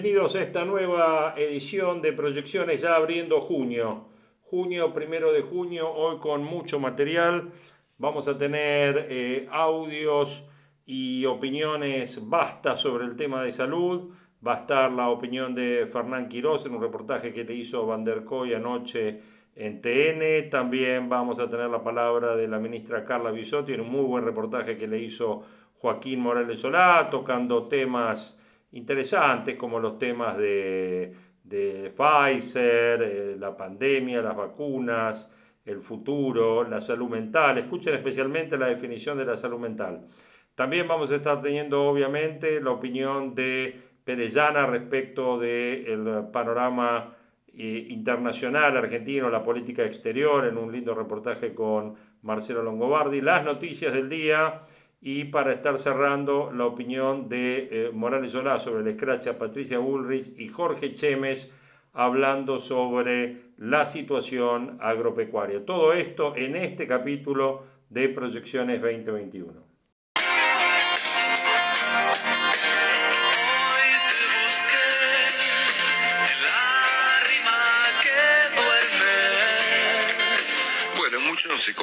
Bienvenidos a esta nueva edición de proyecciones ya abriendo junio. Junio, primero de junio, hoy con mucho material. Vamos a tener eh, audios y opiniones vastas sobre el tema de salud. Va a estar la opinión de Fernán Quirós en un reportaje que le hizo Van der Koy anoche en TN. También vamos a tener la palabra de la ministra Carla Bisotti en un muy buen reportaje que le hizo Joaquín Morales Solá, tocando temas interesantes como los temas de, Pfizer, eh, la pandemia, las vacunas, el futuro, la salud mental. Escuchen especialmente la definición de la salud mental. También vamos a estar teniendo obviamente la opinión de Perellana respecto del panorama eh, internacional argentino, la política exterior, en un lindo reportaje con Marcelo Longobardi, las noticias del día y para estar cerrando la opinión de eh, Morales Solá sobre el escrache a Patricia Bullrich y Jorge Chemes hablando sobre la situación agropecuaria. Todo esto en este capítulo de Proyecciones 2021.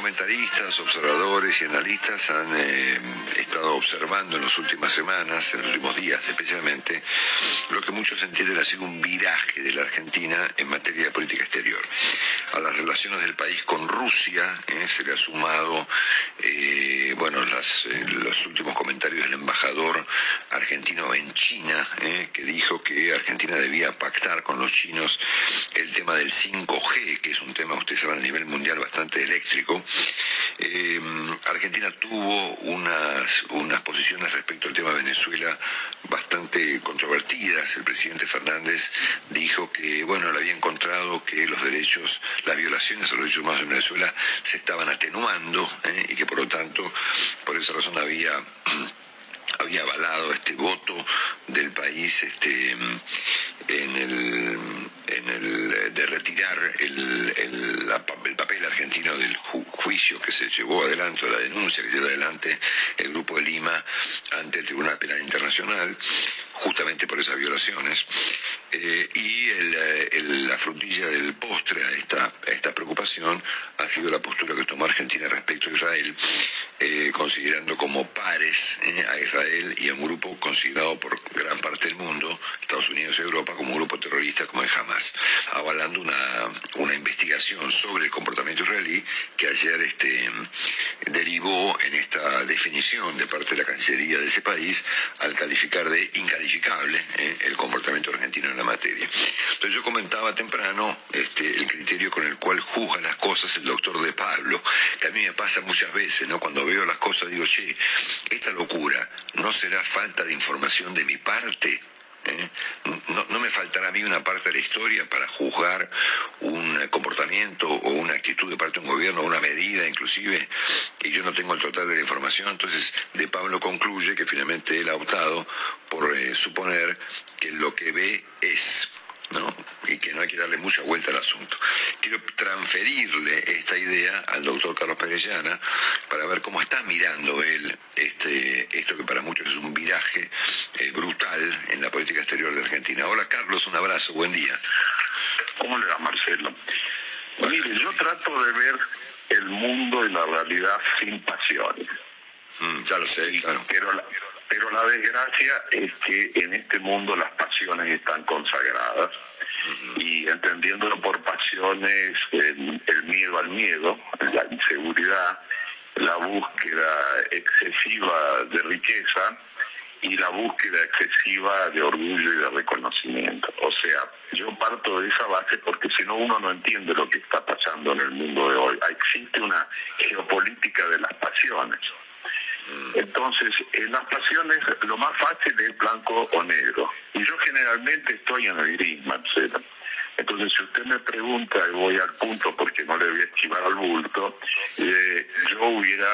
Comentaristas, observadores y analistas han eh, estado observando en las últimas semanas, en los últimos días especialmente, lo que muchos entienden sido un viraje de la Argentina en materia de política exterior. A las relaciones del país con Rusia eh, se le ha sumado, eh, bueno, los últimos comentarios del embajador argentino en China, que dijo que Argentina debía pactar con los chinos el tema del 5G, que es un tema, ustedes saben, a nivel mundial bastante eléctrico, eh, Argentina tuvo unas, unas posiciones respecto al tema de Venezuela bastante controvertidas. El presidente Fernández dijo que, bueno, le había encontrado que los derechos, las violaciones a los derechos humanos en Venezuela se estaban atenuando eh, y que por lo tanto, por esa razón había había avalado este voto del país este, en el, en el de retirar el, argentino del juicio que se llevó adelante, la denuncia que llevó adelante el Grupo de Lima ante el Tribunal Penal Internacional, justamente por esas violaciones. Eh, y eh, la frutilla del postre a esta, esta preocupación ha sido la postura que tomó Argentina respecto a Israel, eh, considerando como pares a Israel y a un grupo considerado por gran parte del mundo, Estados Unidos y Europa, como un grupo terrorista como el Hamas, avalando una, una investigación sobre el comportamiento israelí que ayer este, derivó en esta definición de parte de la Cancillería de ese país al calificar de incalificable el comportamiento argentino en la materia. Entonces yo comentaba temprano este, el criterio con el cual juzga las cosas el doctor De Pablo, que a mí me pasa muchas veces, ¿no? Cuando veo las cosas digo, che, esta locura, ¿no será falta de información de mi parte? ¿Eh? No, me faltará a mí una parte de la historia para juzgar un comportamiento o una actitud de parte de un gobierno, una medida inclusive, y yo no tengo el total de la información. Entonces, De Pablo concluye que finalmente él ha optado por eh, suponer que lo que ve es. ¿No? y que no hay que darle mucha vuelta al asunto. Quiero transferirle esta idea al doctor Carlos Perellana para ver cómo está mirando él este, esto que para muchos es un viraje eh, brutal en la política exterior de Argentina. Hola Carlos, un abrazo, buen día. ¿Cómo le va Marcelo? Mire, yo trato de ver el mundo y la realidad sin pasiones. Mm, ya lo sé, claro. Pero la, pero la desgracia es que en este mundo las pasiones están consagradas y entendiéndolo por pasiones, el, miedo al miedo, la inseguridad, la búsqueda excesiva de riqueza y la búsqueda excesiva de orgullo y de reconocimiento. O sea, yo parto de esa base porque si no uno no entiende lo que está pasando en el mundo de hoy. Existe una geopolítica de las pasiones. Entonces, en las pasiones lo más fácil es blanco o negro. Y yo generalmente estoy en el gris, Marcelo. Entonces, si usted me pregunta, y voy al punto porque no le voy a esquivar al bulto, eh, yo hubiera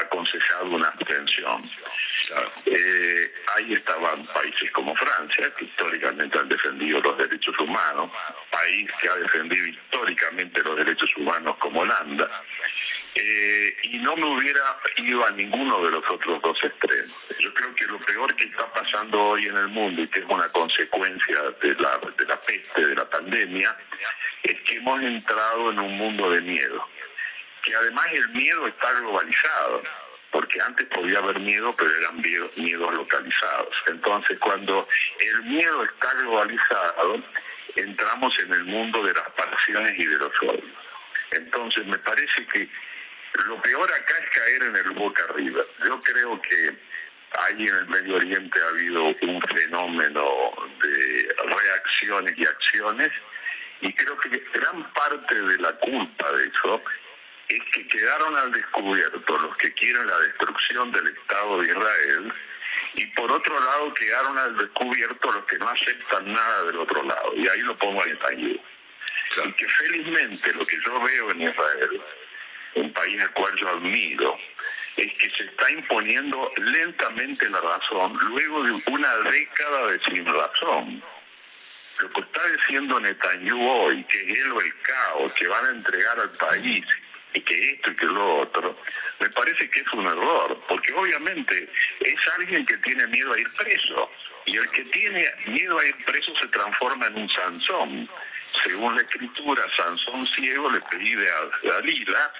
aconsejado una abstención. Eh, ahí estaban países como Francia, que históricamente han defendido los derechos humanos, país que ha defendido históricamente los derechos humanos como Holanda, eh, y no me hubiera ido a ninguno de los otros dos extremos. Yo creo que lo peor que está pasando hoy en el mundo y que es una consecuencia de la, de la peste, de la pandemia, es que hemos entrado en un mundo de miedo, que además el miedo está globalizado porque antes podía haber miedo, pero eran miedos localizados. Entonces, cuando el miedo está globalizado, entramos en el mundo de las pasiones y de los odios. Entonces, me parece que lo peor acá es caer en el boca arriba. Yo creo que ahí en el Medio Oriente ha habido un fenómeno de reacciones y acciones y creo que gran parte de la culpa de eso es que quedaron al descubierto los que quieren la destrucción del Estado de Israel y por otro lado quedaron al descubierto los que no aceptan nada del otro lado. Y ahí lo pongo en detalle. Y que felizmente lo que yo veo en Israel, un país al cual yo admiro, es que se está imponiendo lentamente la razón luego de una década de sin razón. Lo que está diciendo Netanyahu hoy, que es él o el caos, que van a entregar al país y que esto y que lo otro, me parece que es un error, porque obviamente es alguien que tiene miedo a ir preso, y el que tiene miedo a ir preso se transforma en un Sansón. Según la escritura, Sansón ciego le pide a Dalila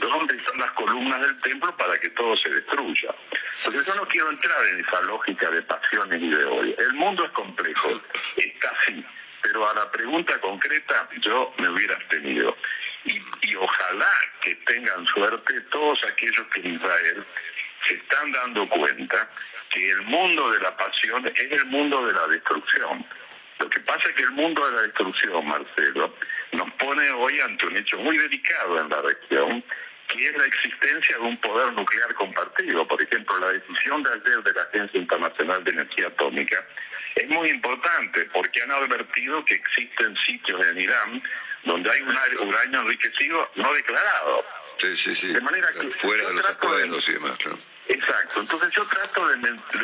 dónde están las columnas del templo para que todo se destruya. Entonces yo no quiero entrar en esa lógica de pasiones y de hoy. El mundo es complejo, está así, pero a la pregunta concreta yo me hubiera abstenido y, ojalá que tengan suerte todos aquellos que en Israel se están dando cuenta que el mundo de la pasión es el mundo de la destrucción. Lo que pasa es que el mundo de la destrucción, Marcelo, nos pone hoy ante un hecho muy delicado en la región, que es la existencia de un poder nuclear compartido. Por ejemplo, la decisión de ayer de la Agencia Internacional de Energía Atómica es muy importante porque han advertido que existen sitios en Irán donde hay un uranio enriquecido no declarado. Sí, sí, sí. De manera que fuera de los acuerdos y demás, claro. Exacto, entonces yo trato de,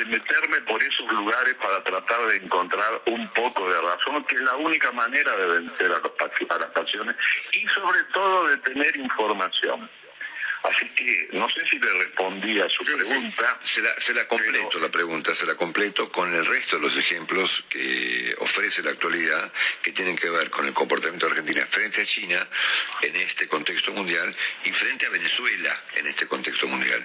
meterme por esos lugares para tratar de encontrar un poco de razón, que es la única manera de vencer a, los, a las pasiones y sobre todo de tener información. Así que no sé si le respondí a su pregunta. Se la, se la completo la pregunta, se la completo con el resto de los ejemplos que ofrece la actualidad que tienen que ver con el comportamiento de Argentina frente a China en este contexto mundial y frente a Venezuela en este contexto mundial.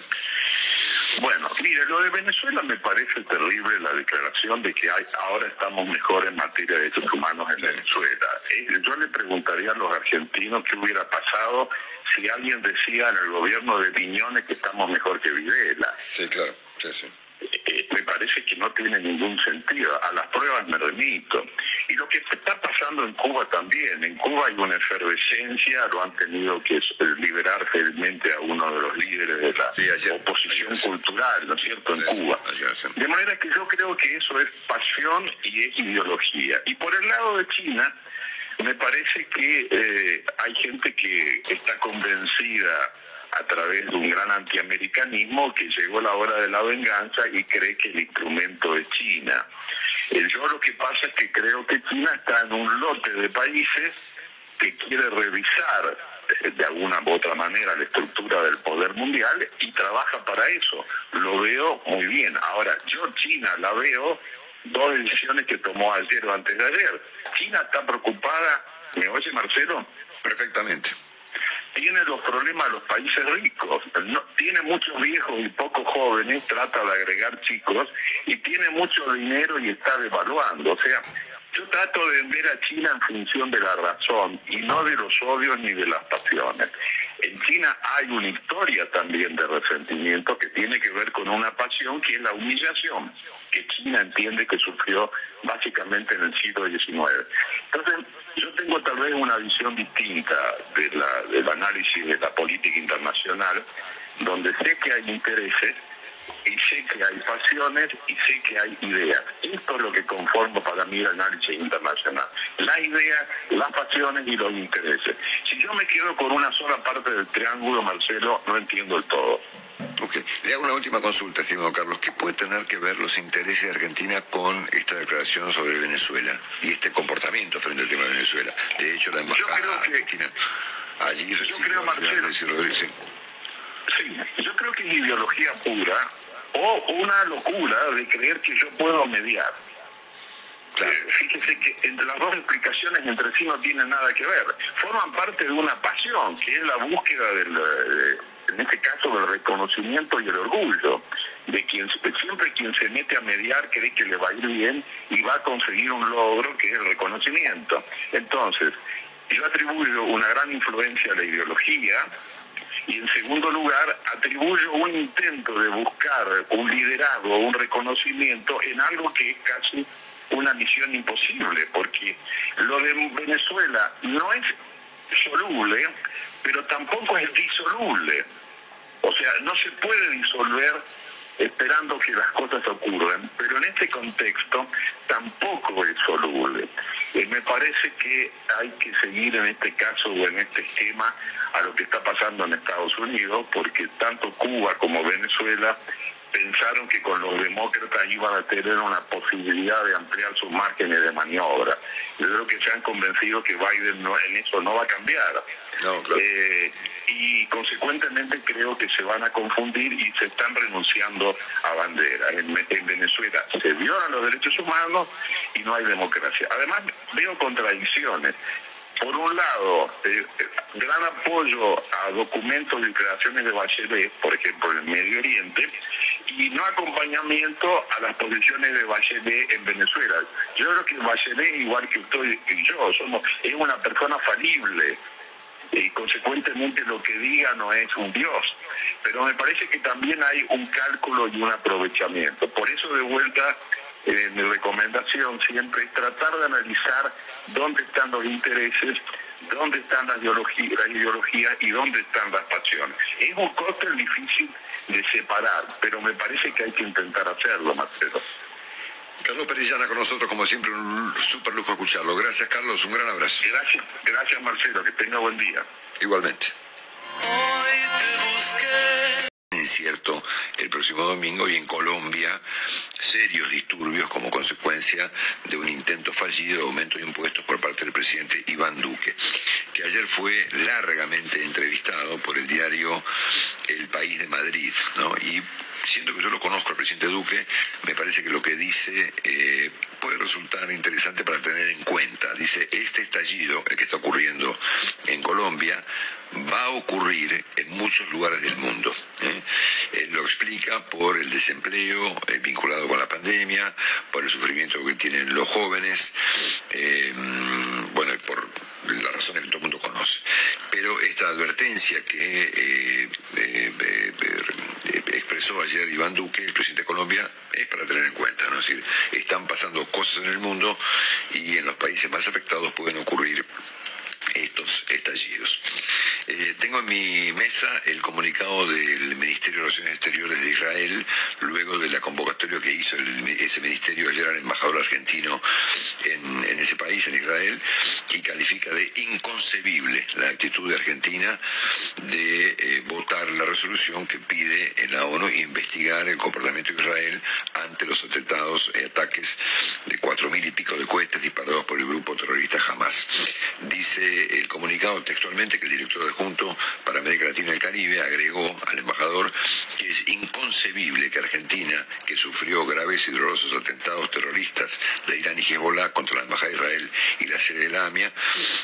Bueno, mire, lo de Venezuela me parece terrible la declaración de que hay, ahora estamos mejor en materia de derechos humanos en Venezuela. Eh, yo le preguntaría a los argentinos qué hubiera pasado si alguien decía en el gobierno de Piñones que estamos mejor que Videla. Sí, claro, sí, sí. Eh, me parece que no tiene ningún sentido. A las pruebas me remito. Y lo que está pasando en Cuba también. En Cuba hay una efervescencia, lo han tenido que liberar felizmente a uno de los líderes de la oposición cultural, ¿no es cierto?, en Cuba. de manera que yo creo que eso es pasión y es ideología. Y por el lado de China, me parece que eh, hay gente que está convencida a través de un gran antiamericanismo que llegó la hora de la venganza y cree que el instrumento es China. Eh, yo lo que pasa es que creo que China está en un lote de países que quiere revisar eh, de alguna u otra manera la estructura del poder mundial y trabaja para eso. Lo veo muy bien. Ahora, yo China la veo dos decisiones que tomó ayer o antes de ayer. China está preocupada, ¿me oye Marcelo? Perfectamente tiene los problemas de los países ricos. Tiene muchos viejos y pocos jóvenes, trata de agregar chicos, y tiene mucho dinero y está devaluando. O sea, yo trato de ver a China en función de la razón y no de los odios ni de las pasiones. En China hay una historia también de resentimiento que tiene que ver con una pasión que es la humillación, que China entiende que sufrió básicamente en el siglo XIX. Entonces, yo tengo tal vez una visión distinta del análisis de la política internacional, donde sé que hay intereses y sé que hay pasiones y sé que hay ideas. Esto es lo que conforma para mí el análisis internacional. La idea, las pasiones y los intereses. Si yo me quedo con una sola parte del triángulo, Marcelo, no entiendo el todo. Ok, le hago una última consulta, estimado Carlos. ¿Qué puede tener que ver los intereses de Argentina con esta declaración sobre Venezuela y este comportamiento frente al tema de Venezuela? De hecho, la embajada argentina allí yo creo, Marcelo, Sí, yo creo que es ideología pura o una locura de creer que yo puedo mediar. Fíjese que entre las dos explicaciones entre sí no tienen nada que ver. Forman parte de una pasión, que es la búsqueda del, eh, en este caso, del reconocimiento y el orgullo de quien siempre quien se mete a mediar cree que le va a ir bien y va a conseguir un logro que es el reconocimiento. Entonces, yo atribuyo una gran influencia a la ideología, y en segundo lugar atribuyo un intento de buscar un liderazgo, un reconocimiento en algo que es casi una misión imposible, porque lo de Venezuela no es soluble, pero tampoco es disoluble. O sea, no se puede disolver esperando que las cosas ocurran, pero en este contexto tampoco es soluble. Eh, me parece que hay que seguir en este caso o en este esquema a lo que está pasando en Estados Unidos, porque tanto Cuba como Venezuela pensaron que con los demócratas iban a tener una posibilidad de ampliar sus márgenes de maniobra. Yo creo que se han convencido que Biden no, en eso no va a cambiar. Eh, y consecuentemente creo que se van a confundir y se están renunciando a bandera. En, en, Venezuela se violan los derechos humanos y no hay democracia. Además veo contradicciones. Por un lado, eh, gran apoyo a documentos y declaraciones de Bachelet, por ejemplo, en el Medio Oriente, y no acompañamiento a las posiciones de Bachelet en Venezuela. Yo creo que Bachelet, igual que usted y yo, somos, es una persona falible y consecuentemente lo que diga no es un Dios. Pero me parece que también hay un cálculo y un aprovechamiento. Por eso de vuelta eh, mi recomendación siempre es tratar de analizar dónde están los intereses, dónde están las ideologías, y dónde están las pasiones. Es un coste difícil de separar, pero me parece que hay que intentar hacerlo, Marcelo. Carlos Perillana con nosotros, como siempre, un súper lujo escucharlo. Gracias, Carlos, un gran abrazo. Gracias, gracias, Marcelo, que tenga buen día. Igualmente. Incierto el próximo domingo y en Colombia serios disturbios como consecuencia de un intento fallido de aumento de impuestos por parte del presidente Iván Duque, que ayer fue largamente entrevistado por el diario El País de Madrid, ¿no? Y siento que yo lo conozco al presidente Duque, me parece que lo que dice eh, puede resultar interesante para tener en cuenta. Dice, este estallido, el que está ocurriendo en Colombia, va a ocurrir en muchos lugares del mundo. ¿eh? Él lo explica por el desempleo eh, vinculado con la pandemia, por el sufrimiento que tienen los jóvenes, bueno, y por las razones que todo el mundo conoce. Pero esta advertencia que expresó ayer Iván Duque, el presidente de Colombia, es para tener en cuenta, ¿no? Es decir, están pasando cosas en el mundo y en los países más afectados pueden ocurrir estos estallidos. Eh, tengo en mi mesa el comunicado del Ministerio de Relaciones Exteriores de Israel, luego de la convocatoria que hizo ese ministerio ayer al embajador argentino en, ese país, en Israel, y califica de inconcebible la actitud de Argentina de eh, votar la resolución que pide en la ONU investigar el comportamiento de Israel ante los atentados y ataques de cuatro mil y pico de cohetes disparados por el grupo terrorista Hamas. Dice el comunicado textualmente que el director de Junto para América Latina y el Caribe agregó al embajador que es inconcebible que Argentina, que sufrió graves y dolorosos atentados terroristas de Irán y Hezbollah contra la Embajada de Israel y la sede de la AMIA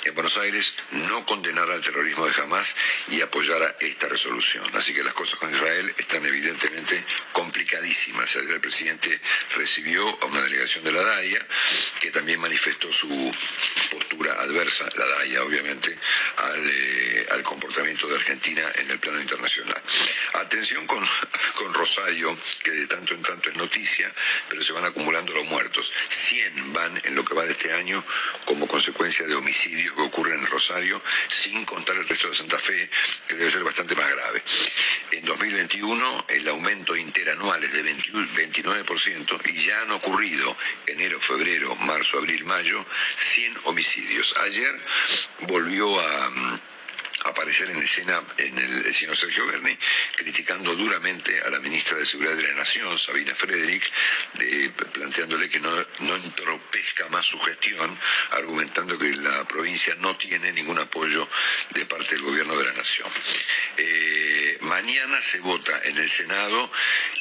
en Buenos Aires, no condenara al terrorismo de Hamas y apoyara esta resolución. Así que las cosas con Israel están evidentemente complicadísimas. El presidente recibió a una delegación de la DAIA que también manifestó su postura adversa, la DAIA obviamente, al, eh, al comportamiento de Argentina en el plano internacional. Atención con, con Rosario, que de tanto en tanto es noticia, pero se van acumulando los muertos. 100 van en lo que va de este año como consecuencia de homicidios que ocurren en Rosario, sin contar el resto de Santa Fe, que debe ser bastante más grave. En 2021 el aumento interanual es de 29% y ya han ocurrido enero, febrero, marzo, abril, mayo 100 homicidios. Ayer volvió a mm, aparecer en escena en el, señor Sergio Berni, criticando duramente a la ministra de Seguridad de la Nación, Sabina Frederick, planteándole que no, no entropezca más su gestión, argumentando que la provincia no tiene ningún apoyo de parte del gobierno de la Nación. Eh, mañana se vota en el Senado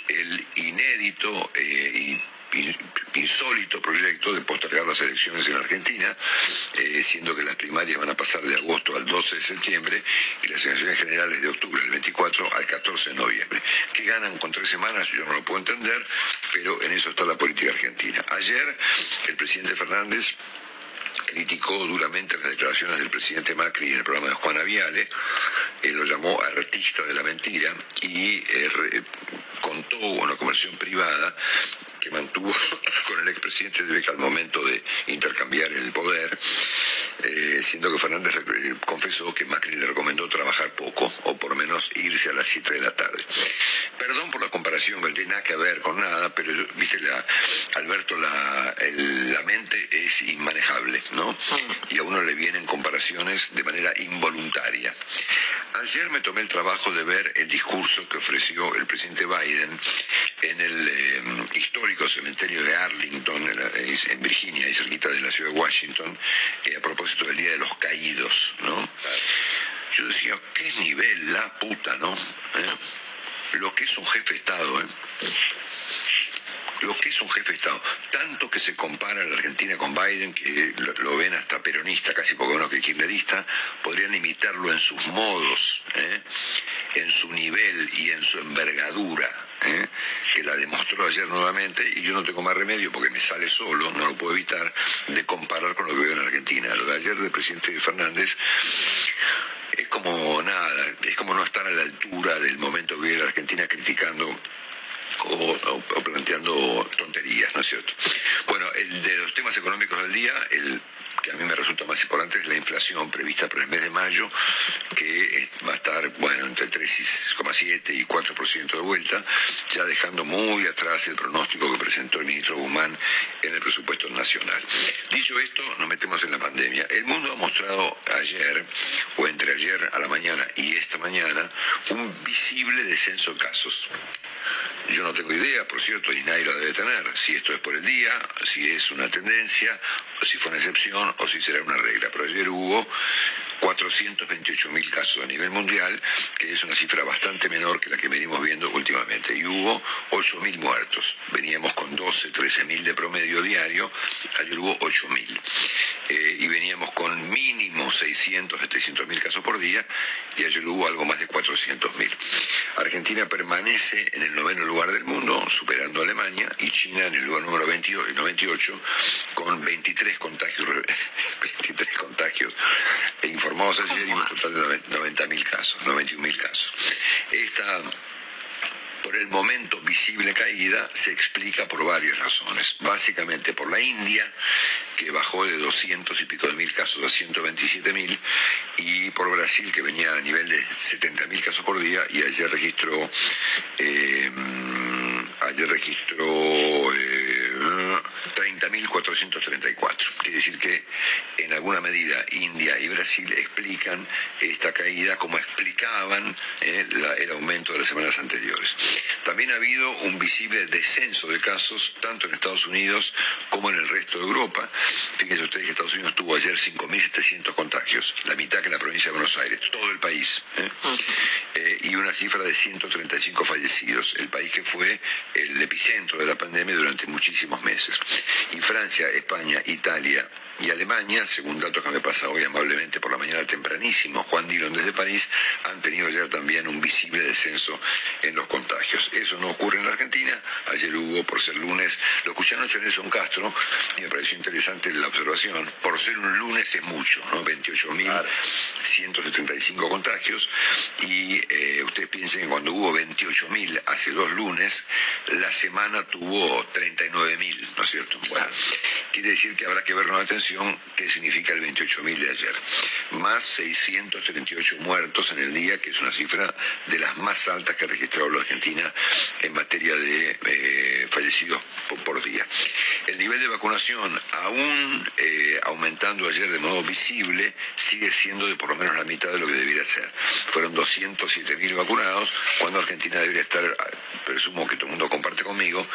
el inédito eh, y insólito proyecto de postergar las elecciones en Argentina, eh, siendo que las primarias van a pasar de agosto al 12 de septiembre y las elecciones generales de octubre, del 24 al 14 de noviembre. ¿Qué ganan con tres semanas? Yo no lo puedo entender, pero en eso está la política argentina. Ayer el presidente Fernández criticó duramente las declaraciones del presidente Macri en el programa de Juana Viale, él lo llamó artista de la mentira y eh, contó una conversación privada que mantuvo con el expresidente de Beca al momento de intercambiar el poder, eh, siendo que Fernández eh, confesó que Macri le recomendó trabajar poco, o por lo menos irse a las 7 de la tarde. Perdón por la comparación, que no tiene nada que ver con nada, pero viste, la, Alberto, la, la mente es inmanejable, ¿no? Y a uno le vienen comparaciones de manera involuntaria. Ayer me tomé el trabajo de ver el discurso que ofreció el presidente Biden en el eh, histórico cementerio de Arlington, en, Virginia, y cerquita de la ciudad de Washington, eh, a propósito del Día de los Caídos, ¿no? Yo decía, qué nivel la puta, ¿no? ¿Eh? Lo que es un jefe de Estado, ¿eh? lo que es un jefe de Estado. Tanto que se compara la Argentina con Biden, que lo, ven hasta peronista, casi poco menos que kirchnerista, podrían imitarlo en sus modos, ¿eh? en su nivel y en su envergadura. ¿Eh? que la demostró ayer nuevamente y yo no tengo más remedio porque me sale solo, no lo puedo evitar, de comparar con lo que veo en Argentina. Lo de ayer del presidente Fernández es como nada, es como no estar a la altura del momento que vive la Argentina criticando o, planteando tonterías, ¿no es cierto? Bueno, el de los temas económicos del día, el que a mí me resulta más importante es la inflación prevista para el mes de mayo, que va a estar, bueno, entre 3,7 y 4% de vuelta, ya dejando muy atrás el pronóstico que presentó el ministro Guzmán en el presupuesto nacional. Dicho esto, nos metemos en la pandemia. El mundo ha mostrado ayer, o entre ayer a la mañana y esta mañana, un visible descenso de casos. Yo no tengo idea, por cierto, y nadie lo debe tener, si esto es por el día, si es una tendencia, o si fue una excepción, o si será una regla. Pero ayer hubo 428 mil casos a nivel mundial, que es una cifra bastante menor que la que venimos viendo últimamente. Y hubo 8 mil muertos. Veníamos con 12, 13 mil de promedio diario, ayer hubo 8 mil. Eh, y veníamos con mínimo 600, 700 mil casos por día, y ayer hubo algo más de 400 mil. Argentina permanece en el noveno lugar del mundo, superando a Alemania, y China en el lugar número 98, con 23 contagios, 23 contagios e informados ayer y un total de 90.000 casos, 91.000 casos. Esta por el momento visible caída se explica por varias razones. Básicamente por la India, que bajó de 200 y pico de mil casos a 127 mil, y por Brasil, que venía a nivel de 70 mil casos por día, y ayer registró, eh, ayer registró... Eh, 30.434. Quiere decir que en alguna medida India y Brasil explican esta caída como explicaban eh, el aumento de las semanas anteriores. También ha habido un visible descenso de casos tanto en Estados Unidos como en el resto de Europa. Fíjense ustedes que Estados Unidos tuvo ayer 5.700 contagios, la mitad que la provincia de Buenos Aires, todo el país. ¿eh? Eh, y una cifra de 135 fallecidos, el país que fue el epicentro de la pandemia durante muchísimos meses. Francia, España, Italia, y Alemania, según datos que me pasa hoy amablemente por la mañana tempranísimo, Juan Dillon desde París, han tenido ya también un visible descenso en los contagios. Eso no ocurre en la Argentina. Ayer hubo, por ser lunes, lo escuché anoche Nelson Castro y me pareció interesante la observación. Por ser un lunes es mucho, ¿no? 28.175 contagios y eh, ustedes piensen que cuando hubo 28.000 hace dos lunes, la semana tuvo 39.000, ¿no es cierto? Bueno, quiere decir que habrá que ver con atención qué significa el 28.000 de ayer. Más 638 muertos en el día, que es una cifra de las más altas que ha registrado la Argentina en materia de eh, fallecidos por, día. El nivel de vacunación, aún eh, aumentando ayer de modo visible, sigue siendo de por lo menos la mitad de lo que debiera ser. Fueron 207.000 vacunados, cuando Argentina debería estar, presumo que todo el mundo comparte conmigo,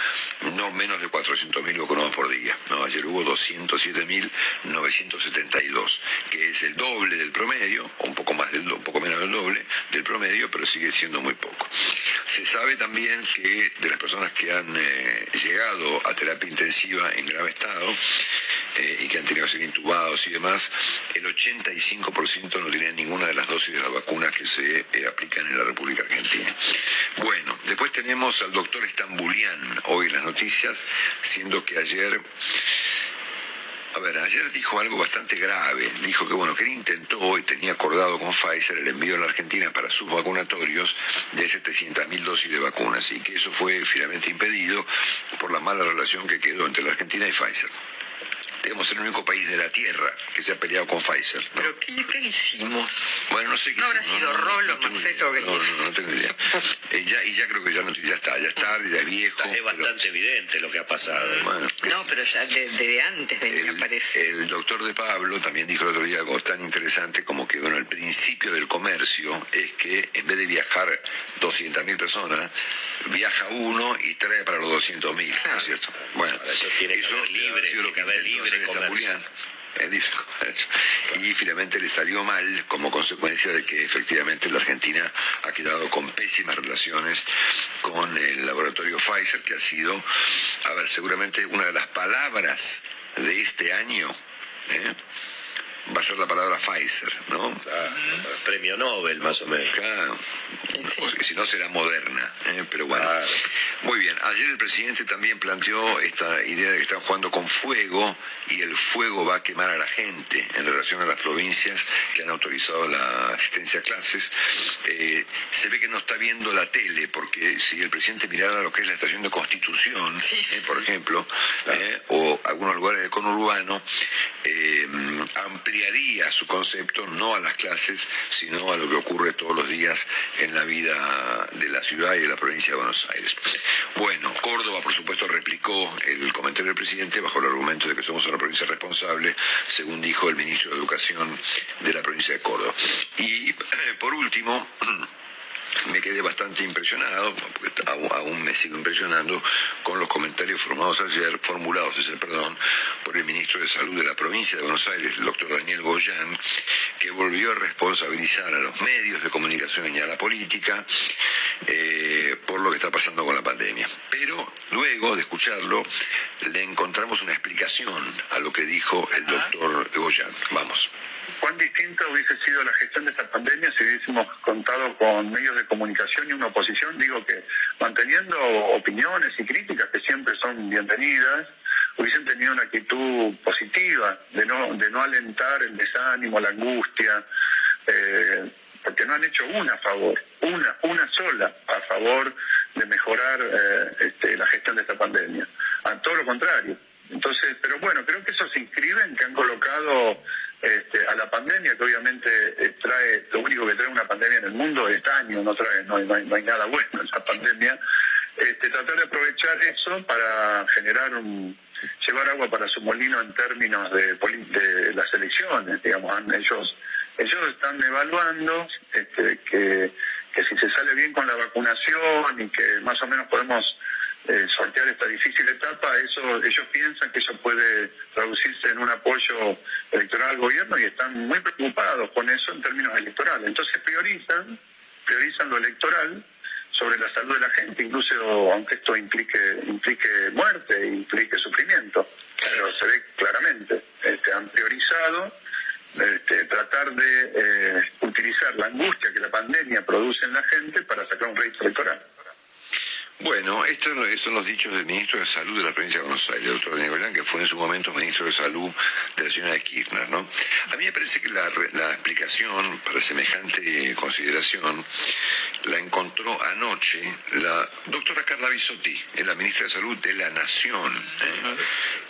no menos de 400.000 vacunados por día. Ayer hubo 207.000 972, que es el doble del promedio, o un poco más del un poco menos del doble del promedio, pero sigue siendo muy poco. Se sabe también que de las personas que han eh, llegado a terapia intensiva en grave estado eh, y que han tenido que ser intubados y demás, el 85% no tienen ninguna de las dosis de las vacunas que se eh, aplican en la República Argentina. Bueno, después tenemos al doctor Estambulian hoy en las noticias, siendo que ayer a ver, ayer dijo algo bastante grave. Dijo que bueno, que él intentó y tenía acordado con Pfizer el envío a la Argentina para sus vacunatorios de 700.000 dosis de vacunas y que eso fue finalmente impedido por la mala relación que quedó entre la Argentina y Pfizer debemos ser el único país de la Tierra que se ha peleado con Pfizer. ¿Pero qué, hicimos? Bueno, no sé qué. ¿No habrá sido Rolo, Marcelo? No, no, no, tengo idea. Eh, ya, y ya creo que ya, no, ya está, ya es tarde, ya es viejo. Es bastante evidente lo que ha pasado. no, pero ya desde antes venía el, aparecer. El doctor de Pablo también dijo el otro día algo tan interesante como que, bueno, el principio del comercio es que en vez de viajar 200.000 personas, viaja uno y trae para los 200.000, ¿no es cierto? Bueno, eso tiene que eso libre, lo y finalmente le salió mal como consecuencia de que efectivamente la Argentina ha quedado con pésimas relaciones con el laboratorio Pfizer, que ha sido, a ver, seguramente una de las palabras de este año. ¿eh? Va a ser la palabra Pfizer, ¿no? premio Nobel, más o menos. Claro. si no será moderna, ¿eh? pero bueno. Muy bien, ayer el presidente también planteó esta idea de que están jugando con fuego y el fuego va a quemar a la gente en relación a las provincias que han autorizado la asistencia a clases. Eh, se ve que no está viendo la tele, porque si el presidente mirara lo que es la estación de Constitución, eh, por ejemplo, o algunos lugares del conurbano, ampliaría su concepto no a las clases, sino a lo que ocurre todos los días en la vida de la ciudad y de la provincia de Buenos Aires. Bueno, Córdoba, por supuesto, replicó el comentario del presidente bajo el argumento de que somos una provincia responsable, según dijo el ministro de Educación de la provincia de Córdoba. Y eh, por último, me quedé bastante impresionado, porque aún me sigo impresionando, con los comentarios formados ayer, formulados ayer, perdón, por el ministro de Salud de la provincia de Buenos Aires, el doctor Daniel Goyán, que volvió a responsabilizar a los medios de comunicación y a la política eh, por lo que está pasando con la pandemia. Pero luego de escucharlo, le encontramos una explicación a lo que dijo el doctor Goyán. Vamos cuán distinta hubiese sido la gestión de esta pandemia si hubiésemos contado con medios de comunicación y una oposición, digo que manteniendo opiniones y críticas que siempre son bienvenidas, hubiesen tenido una actitud positiva de no, de no alentar el desánimo, la angustia, eh, porque no han hecho una a favor, una, una sola a favor de mejorar eh, este, la gestión de esta pandemia. A todo lo contrario. Entonces, pero bueno, creo que eso se inscribe en que han colocado este, a la pandemia, que obviamente eh, trae, lo único que trae una pandemia en el mundo es daño, no trae, no, hay, nada bueno en esa pandemia, este, tratar de aprovechar eso para generar un, llevar agua para su molino en términos de, de las elecciones, digamos, ellos, ellos están evaluando este, que, que si se sale bien con la vacunación y que más o menos podemos eh, sortear esta difícil etapa, eso ellos piensan que eso puede traducirse en un apoyo electoral al gobierno y están muy preocupados con eso en términos electorales. Entonces priorizan, priorizan lo electoral sobre la salud de la gente, incluso aunque esto implique, implique muerte, implique sufrimiento. Pero se ve claramente, este, han priorizado este, tratar de eh, utilizar la angustia que la pandemia produce en la gente para sacar un rédito electoral. Bueno, estos son los dichos del ministro de Salud de la provincia de Buenos Aires, el doctor Nicolán, que fue en su momento ministro de Salud de la señora de Kirchner, ¿no? A mí me parece que la, la explicación para semejante consideración la encontró anoche la doctora Carla Bisotti, la ministra de Salud de la Nación, ¿eh?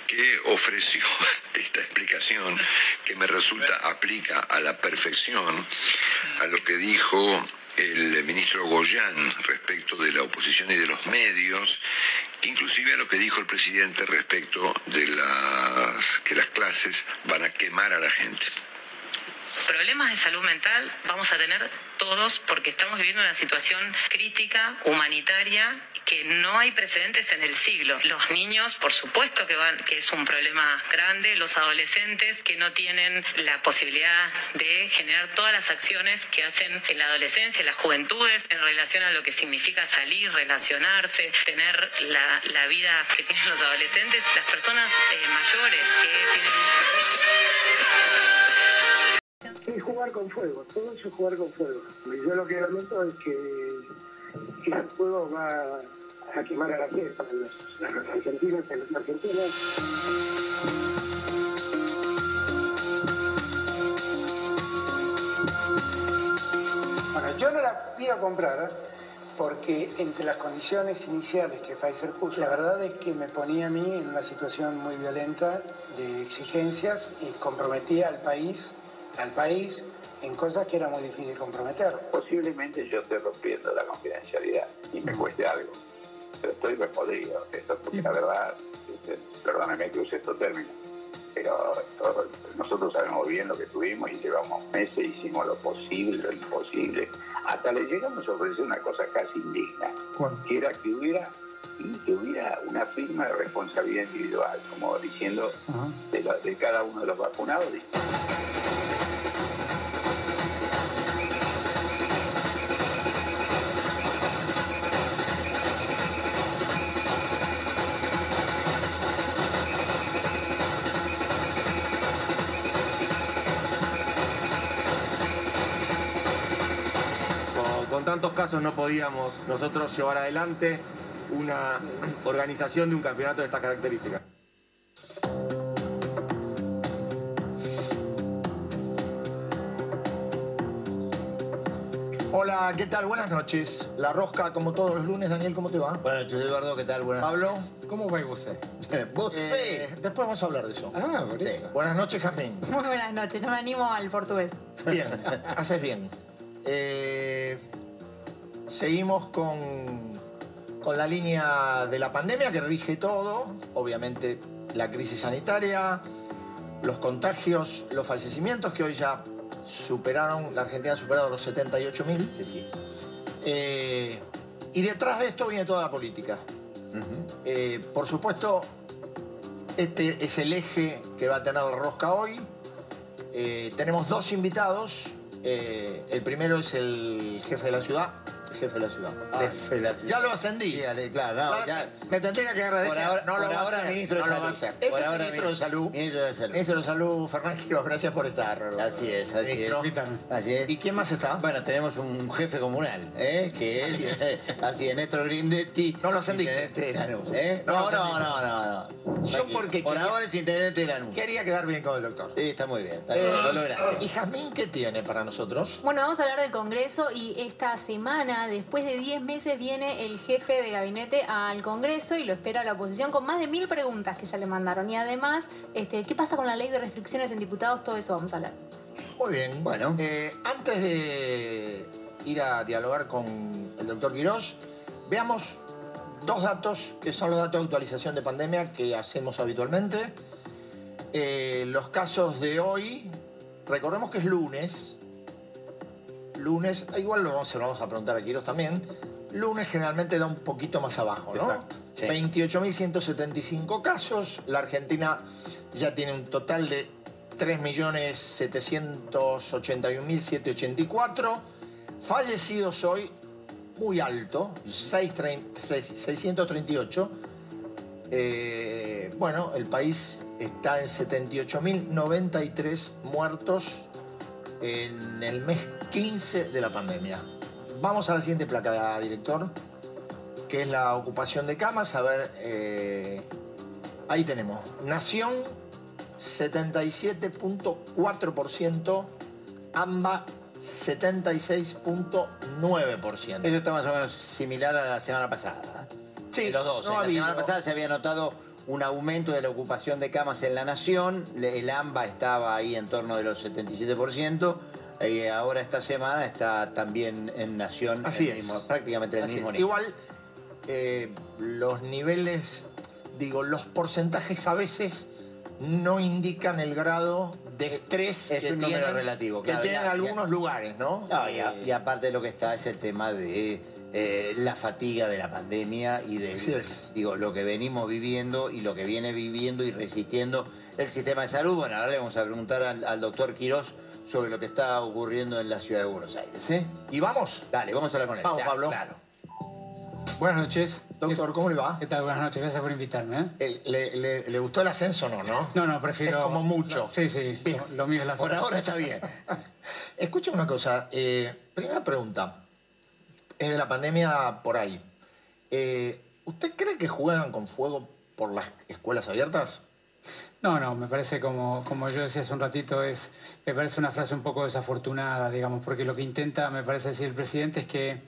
que ofreció esta explicación que me resulta aplica a la perfección a lo que dijo el ministro Goyán respecto de la oposición y de los medios, inclusive a lo que dijo el presidente respecto de las que las clases van a quemar a la gente. Problemas de salud mental vamos a tener todos porque estamos viviendo una situación crítica, humanitaria, que no hay precedentes en el siglo. Los niños, por supuesto que, van, que es un problema grande, los adolescentes que no tienen la posibilidad de generar todas las acciones que hacen en la adolescencia, en las juventudes, en relación a lo que significa salir, relacionarse, tener la, la vida que tienen los adolescentes, las personas eh, mayores que tienen... Es jugar con fuego, todo eso es jugar con fuego. Yo lo que lamento es que, el fuego va a quemar a la gente, para los, argentinos y las argentinas. Bueno, yo no la quiero comprar ¿eh? porque entre las condiciones iniciales que Pfizer puso, la verdad es que me ponía a mí en una situación muy violenta de exigencias y comprometía al país, al país en cosas que era muy difícil comprometer. Posiblemente yo esté rompiendo la confidencialidad y me cueste algo, pero estoy repodrido, eso porque la verdad, este, perdóname que use estos términos, pero todo, nosotros sabemos bien lo que tuvimos y llevamos meses, hicimos lo posible, lo imposible, hasta le llegamos a ofrecer una cosa casi indigna, ¿Cuál? que era que hubiera que hubiera una firma de responsabilidad individual, como diciendo de, la- de cada uno de los vacunados. Tantos casos no podíamos nosotros llevar adelante una organización de un campeonato de estas características. Hola, ¿qué tal? Buenas noches. La Rosca, como todos los lunes. Daniel, ¿cómo te va? Buenas noches, Eduardo, ¿qué tal? Buenas Pablo. ¿Cómo va usted? ¿Vos Eh, después vamos a hablar de eso. Ah. Buenas noches, Jazmín. Muy buenas noches, no me animo al portugués. Bien, haces bien. Eh, seguimos con, con la línea de la pandemia que rige todo. Obviamente, la crisis sanitaria, los contagios, los fallecimientos que hoy ya superaron, la Argentina ha superado los 78 mil. Sí, sí. Eh, y detrás de esto viene toda la política. Eh, por supuesto, este es el eje que va a tener la rosca hoy. Eh, tenemos dos invitados. El primero es el jefe de la ciudad. Jefe de la ciudad. Ah, Jefe de la- Ya lo ascendí. Sí, dale, claro, no, Ya- ya. Me tendría que agradecer. Por ahora, no lo por ahora hacer, ministro de no lo Salud. va a hacer. Por Es el ahora, ministro de Salud. Ministro de Salud. Ministro de Salud, Fernán Quiroz, gracias por estar. Así es, así Ministro. es. Así es. ¿Y quién más está? Bueno, tenemos un jefe comunal, ¿eh? Que Así es, es. así es, Néstor Grindetti. No lo ascendiste. Intendente de Lanús, ¿eh? No No, lo no, no, no, no. Yo porque Por quería- ahora es intendente de Lanús. Quería quedar bien con el doctor. Sí, está muy bien, está Eh, bien, lo lograste. ¿Y Jazmín qué tiene para nosotros? Bueno, vamos a hablar del Congreso y esta semana, después de 10 meses, viene el jefe de gabinete al Congreso y lo espera la oposición con más de mil preguntas que ya le mandaron. Y además, este, ¿qué pasa con la ley de restricciones en diputados? Todo eso vamos a hablar. Muy bien. Bueno. Eh, antes de ir a dialogar con el doctor Quirós, veamos dos datos que son los datos de actualización de pandemia que hacemos habitualmente. Eh, los casos de hoy, recordemos que es lunes. Lunes, ah, igual lo vamos, se lo vamos a preguntar a Quirós también. Lunes generalmente da un poquito más abajo, ¿no? Exacto, sí. 28.175 casos. La Argentina ya tiene un total de 3.781.784. Fallecidos hoy muy alto, 630 638. Eh, bueno, el país está en 78.093 muertos en el mes 15 de la pandemia. Vamos a la siguiente placa, director, que es la ocupación de camas. A ver, eh, ahí tenemos. Nación, 77.4%. AMBA, 76.9%. Eso está más o menos similar a la semana pasada. Sí, De los dos. no la semana pasada se había notado un aumento de la ocupación de camas en la nación. El AMBA estaba ahí en torno de los 77%. Y ahora esta semana está también en Nación Así el es. prácticamente el Así mismo es. nivel. Igual, eh, los niveles, digo, los porcentajes a veces no indican el grado de estrés Es que un tienen, relativo, que claro, tienen ya- algunos ya- lugares, ¿no? No, y, a- Eh, y aparte de lo que está es el tema de eh, la fatiga de la pandemia y de digo, lo que venimos viviendo y lo que viene viviendo y resistiendo el sistema de salud. Bueno, ahora le vamos a preguntar al, al doctor Quirós sobre lo que está ocurriendo en la ciudad de Buenos Aires. ¿eh? ¿Y vamos? Dale, vamos a hablar con él. Vamos, Ya, Pablo. Claro. Buenas noches. Doctor, ¿cómo le va? ¿Qué tal? Buenas noches, gracias por invitarme. ¿eh? Eh, ¿Le, le- le gustó el ascenso o no, no? No, no, prefiero... Es como mucho. Sí, sí, Bien. lo, lo mío es la Por ahora está bien. Escucha una cosa. eh, primera pregunta. Es de la pandemia por ahí. Eh, ¿Usted cree que juegan con fuego por las escuelas abiertas? No, no, me parece como, como yo decía hace un ratito, es, me parece una frase un poco desafortunada, digamos, porque lo que intenta, me parece decir el presidente, es que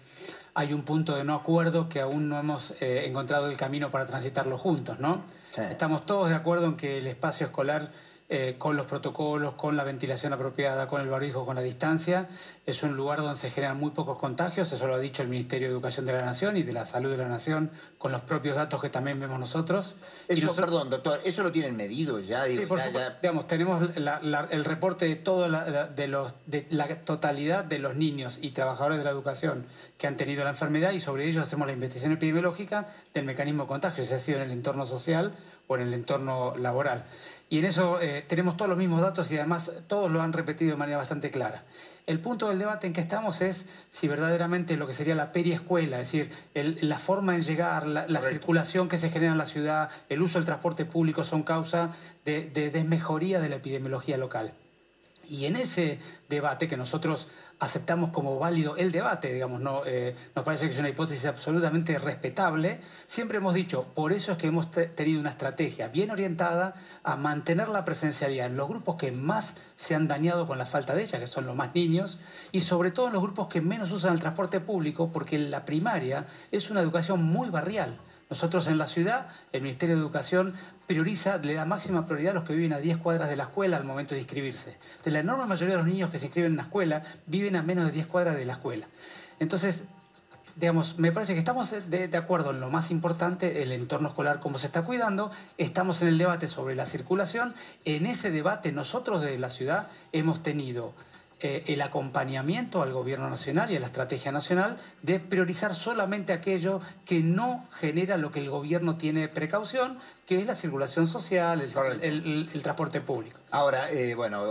hay un punto de no acuerdo que aún no hemos eh, encontrado el camino para transitarlo juntos, ¿no? Sí. Estamos todos de acuerdo en que el espacio escolar, eh, con los protocolos, con la ventilación apropiada, con el barbijo, con la distancia, es un lugar donde se generan muy pocos contagios, eso lo ha dicho el Ministerio de Educación de la Nación y de la Salud de la Nación, con los propios datos que también vemos nosotros. Y Eso, nosotros- perdón, doctor, ¿eso lo tienen medido ya? Digo, Sí, por ya- supuesto. ya- Digamos, tenemos la- la- el reporte de toda la, la- de, los, de la totalidad de los niños y trabajadores de la educación que han tenido la enfermedad y sobre ellos hacemos la investigación epidemiológica del mecanismo de contagio, si ha sido en el entorno social o en el entorno laboral. Y en eso eh, tenemos todos los mismos datos y además todos lo han repetido de manera bastante clara. El punto del debate en que estamos es si verdaderamente lo que sería la periescuela, es decir, el- la forma en llegar, la, la circulación que se genera en la ciudad, el uso del transporte público son causa de, de desmejoría de la epidemiología local. Y en ese debate que nosotros aceptamos como válido el debate, digamos, no, eh, nos parece que es una hipótesis absolutamente respetable, siempre hemos dicho, por eso es que hemos te- tenido una estrategia bien orientada a mantener la presencialidad en los grupos que más se han dañado con la falta de ella, que son los más niños, y sobre todo en los grupos que menos usan el transporte público, porque la primaria es una educación muy barrial. Nosotros en la ciudad, el Ministerio de Educación prioriza, le da máxima prioridad a los que viven a 10 cuadras de la escuela al momento de inscribirse. Entonces, la enorme mayoría de los niños que se inscriben en la escuela viven a menos de 10 cuadras de la escuela. Entonces, digamos, me parece que estamos de, de acuerdo en lo más importante, el entorno escolar, cómo se está cuidando, estamos en el debate sobre la circulación. En ese debate nosotros de la ciudad hemos tenido eh, el acompañamiento al gobierno nacional y a la estrategia nacional de priorizar solamente aquello que no genera lo que el gobierno tiene precaución, que es la circulación social, el, el- el- el transporte público. Ahora, eh, bueno,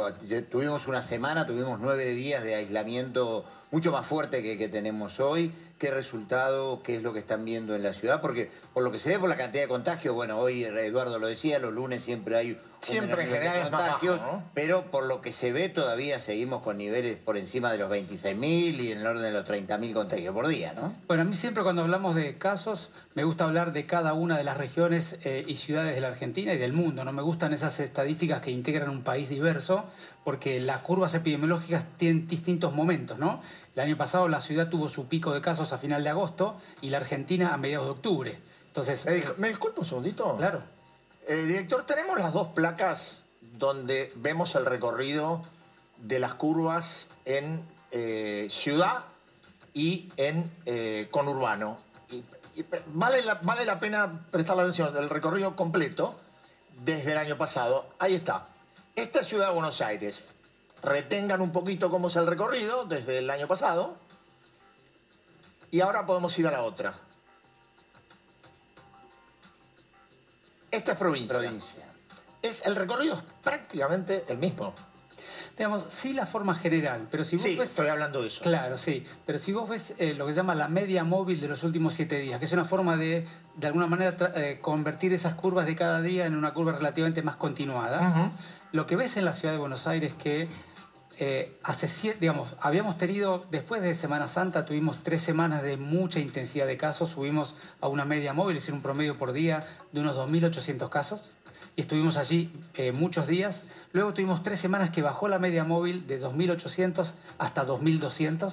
tuvimos una semana, tuvimos nueve días de aislamiento mucho más fuerte que, que tenemos hoy. ¿Qué resultado, qué es lo que están viendo en la ciudad? Porque por lo que se ve por la cantidad de contagios, bueno, hoy Eduardo lo decía, los lunes siempre hay Siempre en general es más bajo, contagios, ¿no? pero por lo que se ve todavía seguimos con niveles por encima de los 26.000 y en el orden de los 30.000 contagios por día, ¿no? Bueno, a mí siempre cuando hablamos de casos, me gusta hablar de cada una de las regiones eh, y ciudades de la Argentina y del mundo. No me gustan esas estadísticas que integran un país diverso, porque las curvas epidemiológicas tienen distintos momentos, ¿no? El año pasado la ciudad tuvo su pico de casos a final de agosto y la Argentina a mediados de octubre. Entonces, ¿Me, dis- me disculpa un segundito? Claro. Eh, director, tenemos las dos placas donde vemos el recorrido de las curvas en eh, ciudad y en eh, conurbano. Vale, la, pena prestar la atención del recorrido completo desde el año pasado. Ahí está. Esta es Ciudad de Buenos Aires. Retengan un poquito cómo es el recorrido desde el año pasado. Y ahora podemos ir a la otra. Esta es provincia. Provincia. Es, el recorrido es prácticamente el mismo. Digamos, sí la forma general, pero si vos Sí, ves... estoy hablando de eso. Claro, sí. Pero si vos ves eh, lo que se llama la media móvil de los últimos siete días, que es una forma de, de alguna manera, eh, convertir esas curvas de cada día en una curva relativamente más continuada, lo que ves en la ciudad de Buenos Aires que eh, hace siete, digamos, habíamos tenido, después de Semana Santa, tuvimos tres semanas de mucha intensidad de casos, subimos a una media móvil, es decir, un promedio por día de unos 2.800 casos, y estuvimos allí eh, muchos días. Luego tuvimos tres semanas que bajó la media móvil de 2.800 hasta 2.200.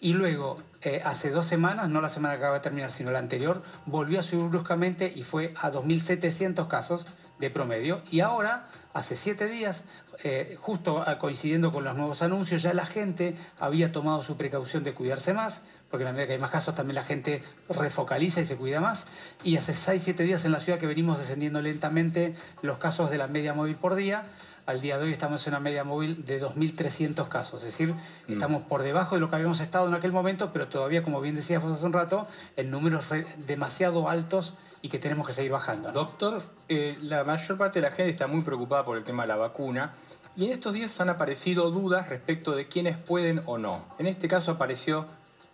Y luego, eh, hace dos semanas, no la semana que acaba de terminar, sino la anterior, volvió a subir bruscamente y fue a 2.700 casos de promedio. Y ahora, hace siete días, eh, justo coincidiendo con los nuevos anuncios, ya la gente había tomado su precaución de cuidarse más, porque la medida que hay más casos también la gente refocaliza y se cuida más. Y hace seis, siete días en la ciudad que venimos descendiendo lentamente los casos de la media móvil por día. Al día de hoy estamos en una media móvil de 2.300 casos, es decir, estamos por debajo de lo que habíamos estado en aquel momento, pero todavía, como bien decías vos hace un rato, en números demasiado altos y que tenemos que seguir bajando. ¿no? Doctor, eh, la mayor parte de la gente está muy preocupada por el tema de la vacuna y en estos días han aparecido dudas respecto de quiénes pueden o no. En este caso apareció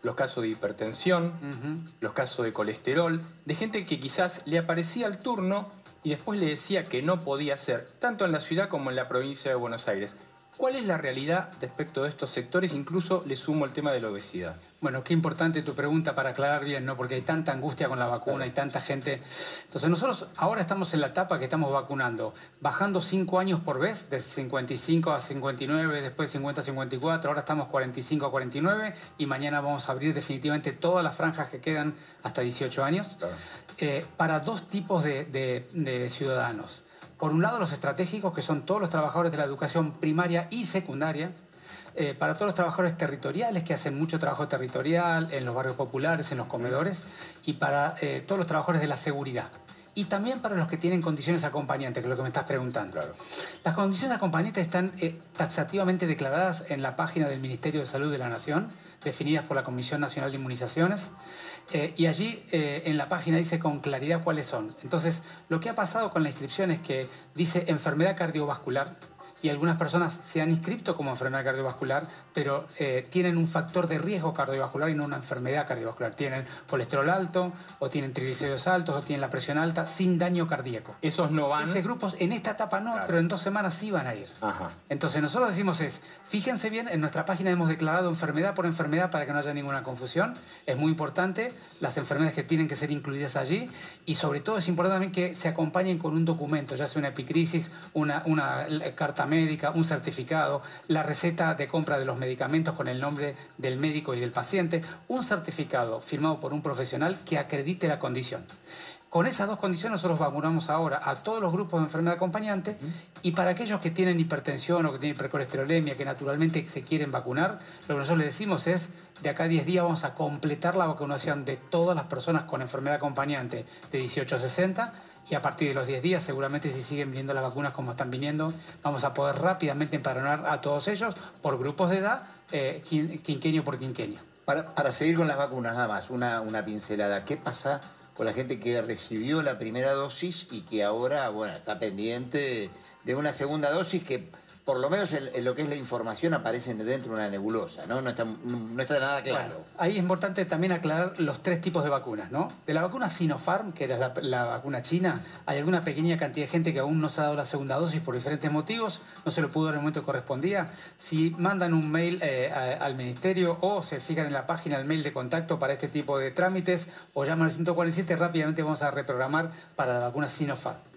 los casos de hipertensión, los casos de colesterol, de gente que quizás le aparecía el turno y después le decía que no podía ser, tanto en la ciudad como en la provincia de Buenos Aires. ¿Cuál es la realidad respecto de estos sectores? Incluso le sumo el tema de la obesidad. Bueno, qué importante tu pregunta para aclarar bien, ¿no? Porque hay tanta angustia con la vacuna y tanta gente. Entonces, nosotros ahora estamos en la etapa que estamos vacunando, bajando 5 años por vez, de 55 a 59, después 50 a 54, ahora estamos 45 a 49 y mañana vamos a abrir definitivamente todas las franjas que quedan hasta 18 años eh, para dos tipos de, de- de ciudadanos. Por un lado, los estratégicos, que son todos los trabajadores de la educación primaria y secundaria, eh, para todos los trabajadores territoriales que hacen mucho trabajo territorial en los barrios populares, en los comedores, y para eh, todos los trabajadores de la seguridad. Y también para los que tienen condiciones acompañantes, que es lo que me estás preguntando. Las condiciones acompañantes están eh, taxativamente declaradas en la página del Ministerio de Salud de la Nación, definidas por la Comisión Nacional de Inmunizaciones, y allí en la página dice con claridad cuáles son. Entonces, lo que ha pasado con la inscripción es que dice enfermedad cardiovascular, y algunas personas se han inscrito como enfermedad cardiovascular, pero eh, tienen un factor de riesgo cardiovascular y no una enfermedad cardiovascular. Tienen colesterol alto, o tienen triglicéridos altos, o tienen la presión alta, sin daño cardíaco. Esos no van. Esos grupos en esta etapa no, pero en dos semanas sí van a ir. Ajá. Entonces nosotros decimos es, fíjense bien, en nuestra página hemos declarado enfermedad por enfermedad para que no haya ninguna confusión. Es muy importante las enfermedades que tienen que ser incluidas allí y sobre todo es importante también que se acompañen con un documento, ya sea una epicrisis, una, una carta médica, un certificado, la receta de compra de los medicamentos con el nombre del médico y del paciente, un certificado firmado por un profesional que acredite la condición. Con esas dos condiciones nosotros vacunamos ahora a todos los grupos de enfermedad acompañante y para aquellos que tienen hipertensión o que tienen hipercolesterolemia, que naturalmente se quieren vacunar, lo que nosotros les decimos es, de acá a 10 días vamos a completar la vacunación de todas las personas con enfermedad acompañante de 18 a 60 y a partir de los 10 días, seguramente si siguen viniendo las vacunas como están viniendo, vamos a poder rápidamente empadronar a todos ellos por grupos de edad, eh, quin- quinquenio por quinquenio. Para, para seguir con las vacunas, nada más, una, una pincelada. ¿Qué pasa con la gente que recibió la primera dosis y que ahora, bueno, está pendiente de una segunda dosis que, por lo menos en, lo que es la información, aparece dentro de una nebulosa, ¿no? No está, no nada claro. Ahí es importante también aclarar los tres tipos de vacunas, ¿no? De la vacuna Sinopharm, que era la, vacuna china, hay alguna pequeña cantidad de gente que aún no se ha dado la segunda dosis por diferentes motivos, no se lo pudo dar en el momento que correspondía. Si mandan un mail eh, al ministerio o se fijan en la página el mail de contacto para este tipo de trámites o llaman al 147, rápidamente vamos a reprogramar para la vacuna Sinopharm.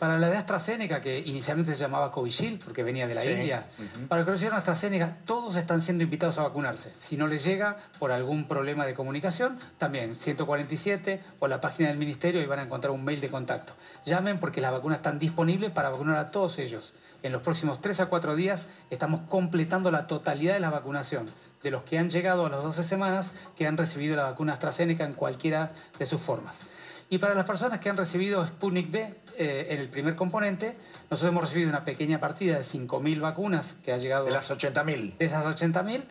Para la de AstraZeneca, que inicialmente se llamaba Covishield, porque venía de la Sí. India, para que recibieron AstraZeneca, todos están siendo invitados a vacunarse. Si no les llega por algún problema de comunicación, también 147 o la página del ministerio y van a encontrar un mail de contacto. Llamen porque las vacunas están disponibles para vacunar a todos ellos. En los próximos 3 a 4 días estamos completando la totalidad de la vacunación de los que han llegado a las 12 semanas que han recibido la vacuna AstraZeneca en cualquiera de sus formas. Y para las personas que han recibido Sputnik B eh, en el primer componente, nosotros hemos recibido una pequeña partida de 5.000 vacunas que ha llegado... De las 80.000. De esas 80.000.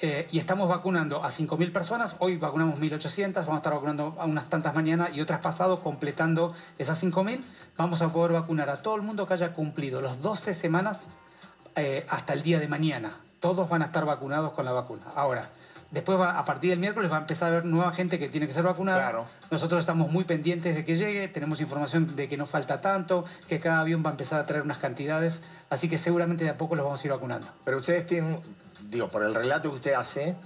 eh, y estamos vacunando a 5.000 personas. Hoy vacunamos 1.800, vamos a estar vacunando a unas tantas mañana y otras pasado, completando esas 5.000. Vamos a poder vacunar a todo el mundo que haya cumplido los 12 semanas eh, hasta el día de mañana. Todos van a estar vacunados con la vacuna. Ahora, después va- a partir del miércoles va a empezar a haber nueva gente que tiene que ser vacunada. Claro. Nosotros estamos muy pendientes de que llegue, tenemos información de que no falta tanto, que cada avión va a empezar a traer unas cantidades, así que seguramente de a poco los vamos a ir vacunando. Pero ustedes tienen, digo, por el relato que usted hace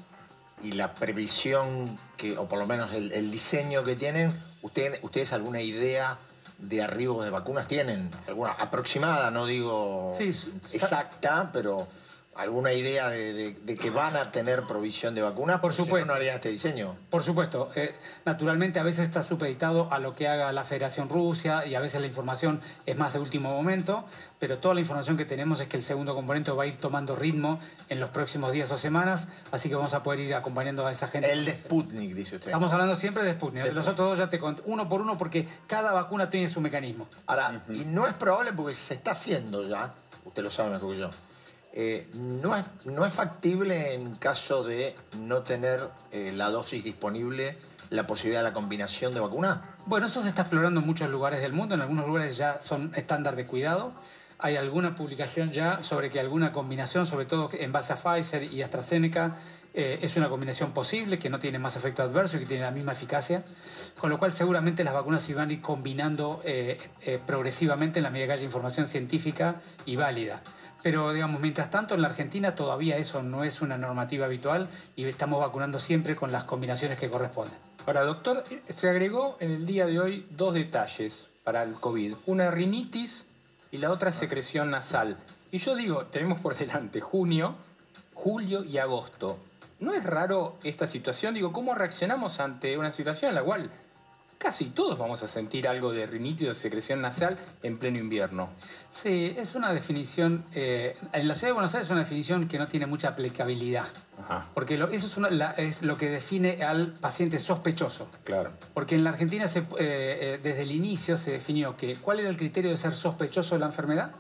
y la previsión que, o por lo menos el, el diseño que tienen, ¿usted- ¿ustedes alguna idea de arribo de vacunas tienen? ¿Alguna aproximada? No digo Sí, exacta, pero alguna idea de, de- de que van a tener provisión de vacunas. Por supuesto. no harían este diseño. Por supuesto, eh, naturalmente a veces está supeditado a lo que haga la Federación Rusia y a veces la información es más de último momento, pero toda la información que tenemos es que el segundo componente va a ir tomando ritmo en los próximos días o semanas, así que vamos a poder ir acompañando a esa gente. El de Sputnik, dice usted. Estamos hablando siempre de Sputnik, de los otros dos ya te conté, uno por uno porque cada vacuna tiene su mecanismo. Ahora, y no es probable porque se está haciendo ya, usted lo sabe mejor que yo, eh, no, es, no es factible en caso de no tener eh, la dosis disponible la posibilidad de la combinación de vacuna. Bueno, eso se está explorando en muchos lugares del mundo, en algunos lugares ya son estándar de cuidado. Hay alguna publicación ya sobre que alguna combinación, sobre todo en base a Pfizer y AstraZeneca, eh, es una combinación posible, que no tiene más efecto adverso y que tiene la misma eficacia. Con lo cual seguramente las vacunas se van a ir combinando progresivamente en la medida que haya información científica y válida. Pero, digamos, mientras tanto, en la Argentina todavía eso no es una normativa habitual y estamos vacunando siempre con las combinaciones que corresponden. Ahora, doctor, se agregó en el día de hoy dos detalles para el COVID. Una rinitis y la otra secreción nasal. Y yo digo, tenemos por delante junio, julio y agosto. ¿No es raro esta situación? Digo, ¿cómo reaccionamos ante una situación en la cual casi todos vamos a sentir algo de rinitis o secreción nasal en pleno invierno? Sí, es una definición, eh, en la ciudad de Buenos Aires es una definición que no tiene mucha aplicabilidad, Ajá, porque lo- eso es, una- la- es lo que define al paciente sospechoso. claro. Porque en la Argentina se, eh, eh, desde el inicio se definió que cuál era el criterio de ser sospechoso de la enfermedad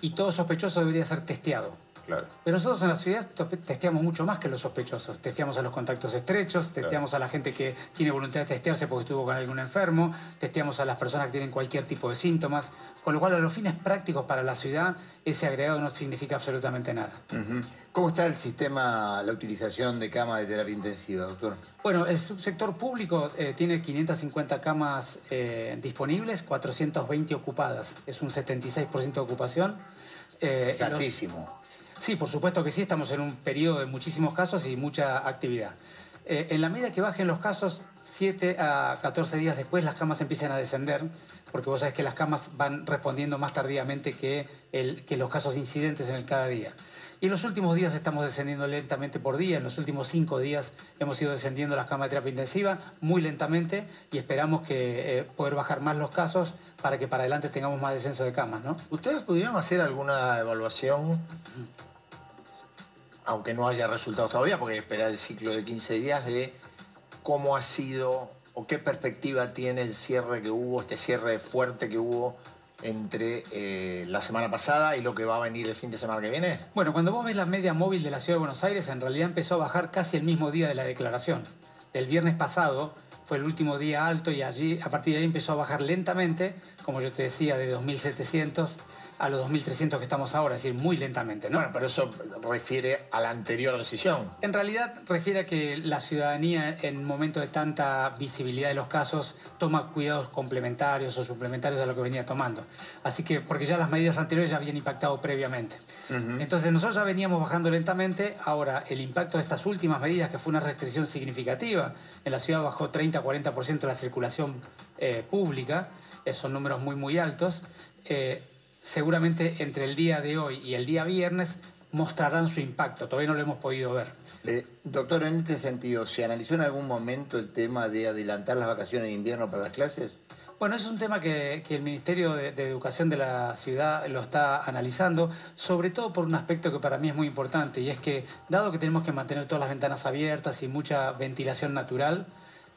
y todo sospechoso debería ser testeado. Claro. Pero nosotros en la ciudad testeamos mucho más que los sospechosos. Testeamos a los contactos estrechos, testeamos a la gente que tiene voluntad de testearse porque estuvo con algún enfermo, testeamos a las personas que tienen cualquier tipo de síntomas. Con lo cual, a los fines prácticos para la ciudad, ese agregado no significa absolutamente nada. ¿Cómo está el sistema, la utilización de camas de terapia intensiva, doctor? Bueno, el subsector público eh, tiene 550 camas eh, disponibles, 420 ocupadas. Es un 76% de ocupación. Eh, en los-. Sí, por supuesto que sí, estamos en un periodo de muchísimos casos y mucha actividad. Eh, en la medida que bajen los casos, 7 a 14 días después las camas empiezan a descender, porque vos sabés que las camas van respondiendo más tardíamente que, el, que los casos incidentes en el cada día. Y en los últimos días estamos descendiendo lentamente por día. En los últimos cinco días hemos ido descendiendo las camas de terapia intensiva muy lentamente y esperamos que eh, poder bajar más los casos para que para adelante tengamos más descenso de camas, ¿no? ¿Ustedes pudieron hacer alguna evaluación, aunque no haya resultados todavía, porque hay que esperar el ciclo de 15 días, de cómo ha sido o qué perspectiva tiene el cierre que hubo, este cierre fuerte que hubo entre eh, la semana pasada y lo que va a venir el fin de semana que viene? Bueno, cuando vos ves la media móvil de la Ciudad de Buenos Aires, en realidad empezó a bajar casi el mismo día de la declaración. Del viernes pasado fue el último día alto y allí, a partir de ahí empezó a bajar lentamente, como yo te decía, de 2.700 a los 2.300 que estamos ahora, es decir, muy lentamente, ¿no? Bueno, pero eso refiere a la anterior decisión. En realidad refiere a que la ciudadanía en momento de tanta visibilidad de los casos toma cuidados complementarios o suplementarios a lo que venía tomando. Así que, porque ya las medidas anteriores ya habían impactado previamente. Entonces nosotros ya veníamos bajando lentamente, ahora el impacto de estas últimas medidas, que fue una restricción significativa, en la ciudad bajó 30-40% la circulación eh, pública, eh, son números muy muy altos, eh, seguramente entre el día de hoy y el día viernes mostrarán su impacto, todavía no lo hemos podido ver. Eh, doctor, en este sentido, ¿se analizó en algún momento el tema de adelantar las vacaciones de invierno para las clases? Bueno, es un tema que, que el Ministerio de, de Educación de la ciudad lo está analizando, sobre todo por un aspecto que para mí es muy importante, y es que, dado que tenemos que mantener todas las ventanas abiertas y mucha ventilación natural,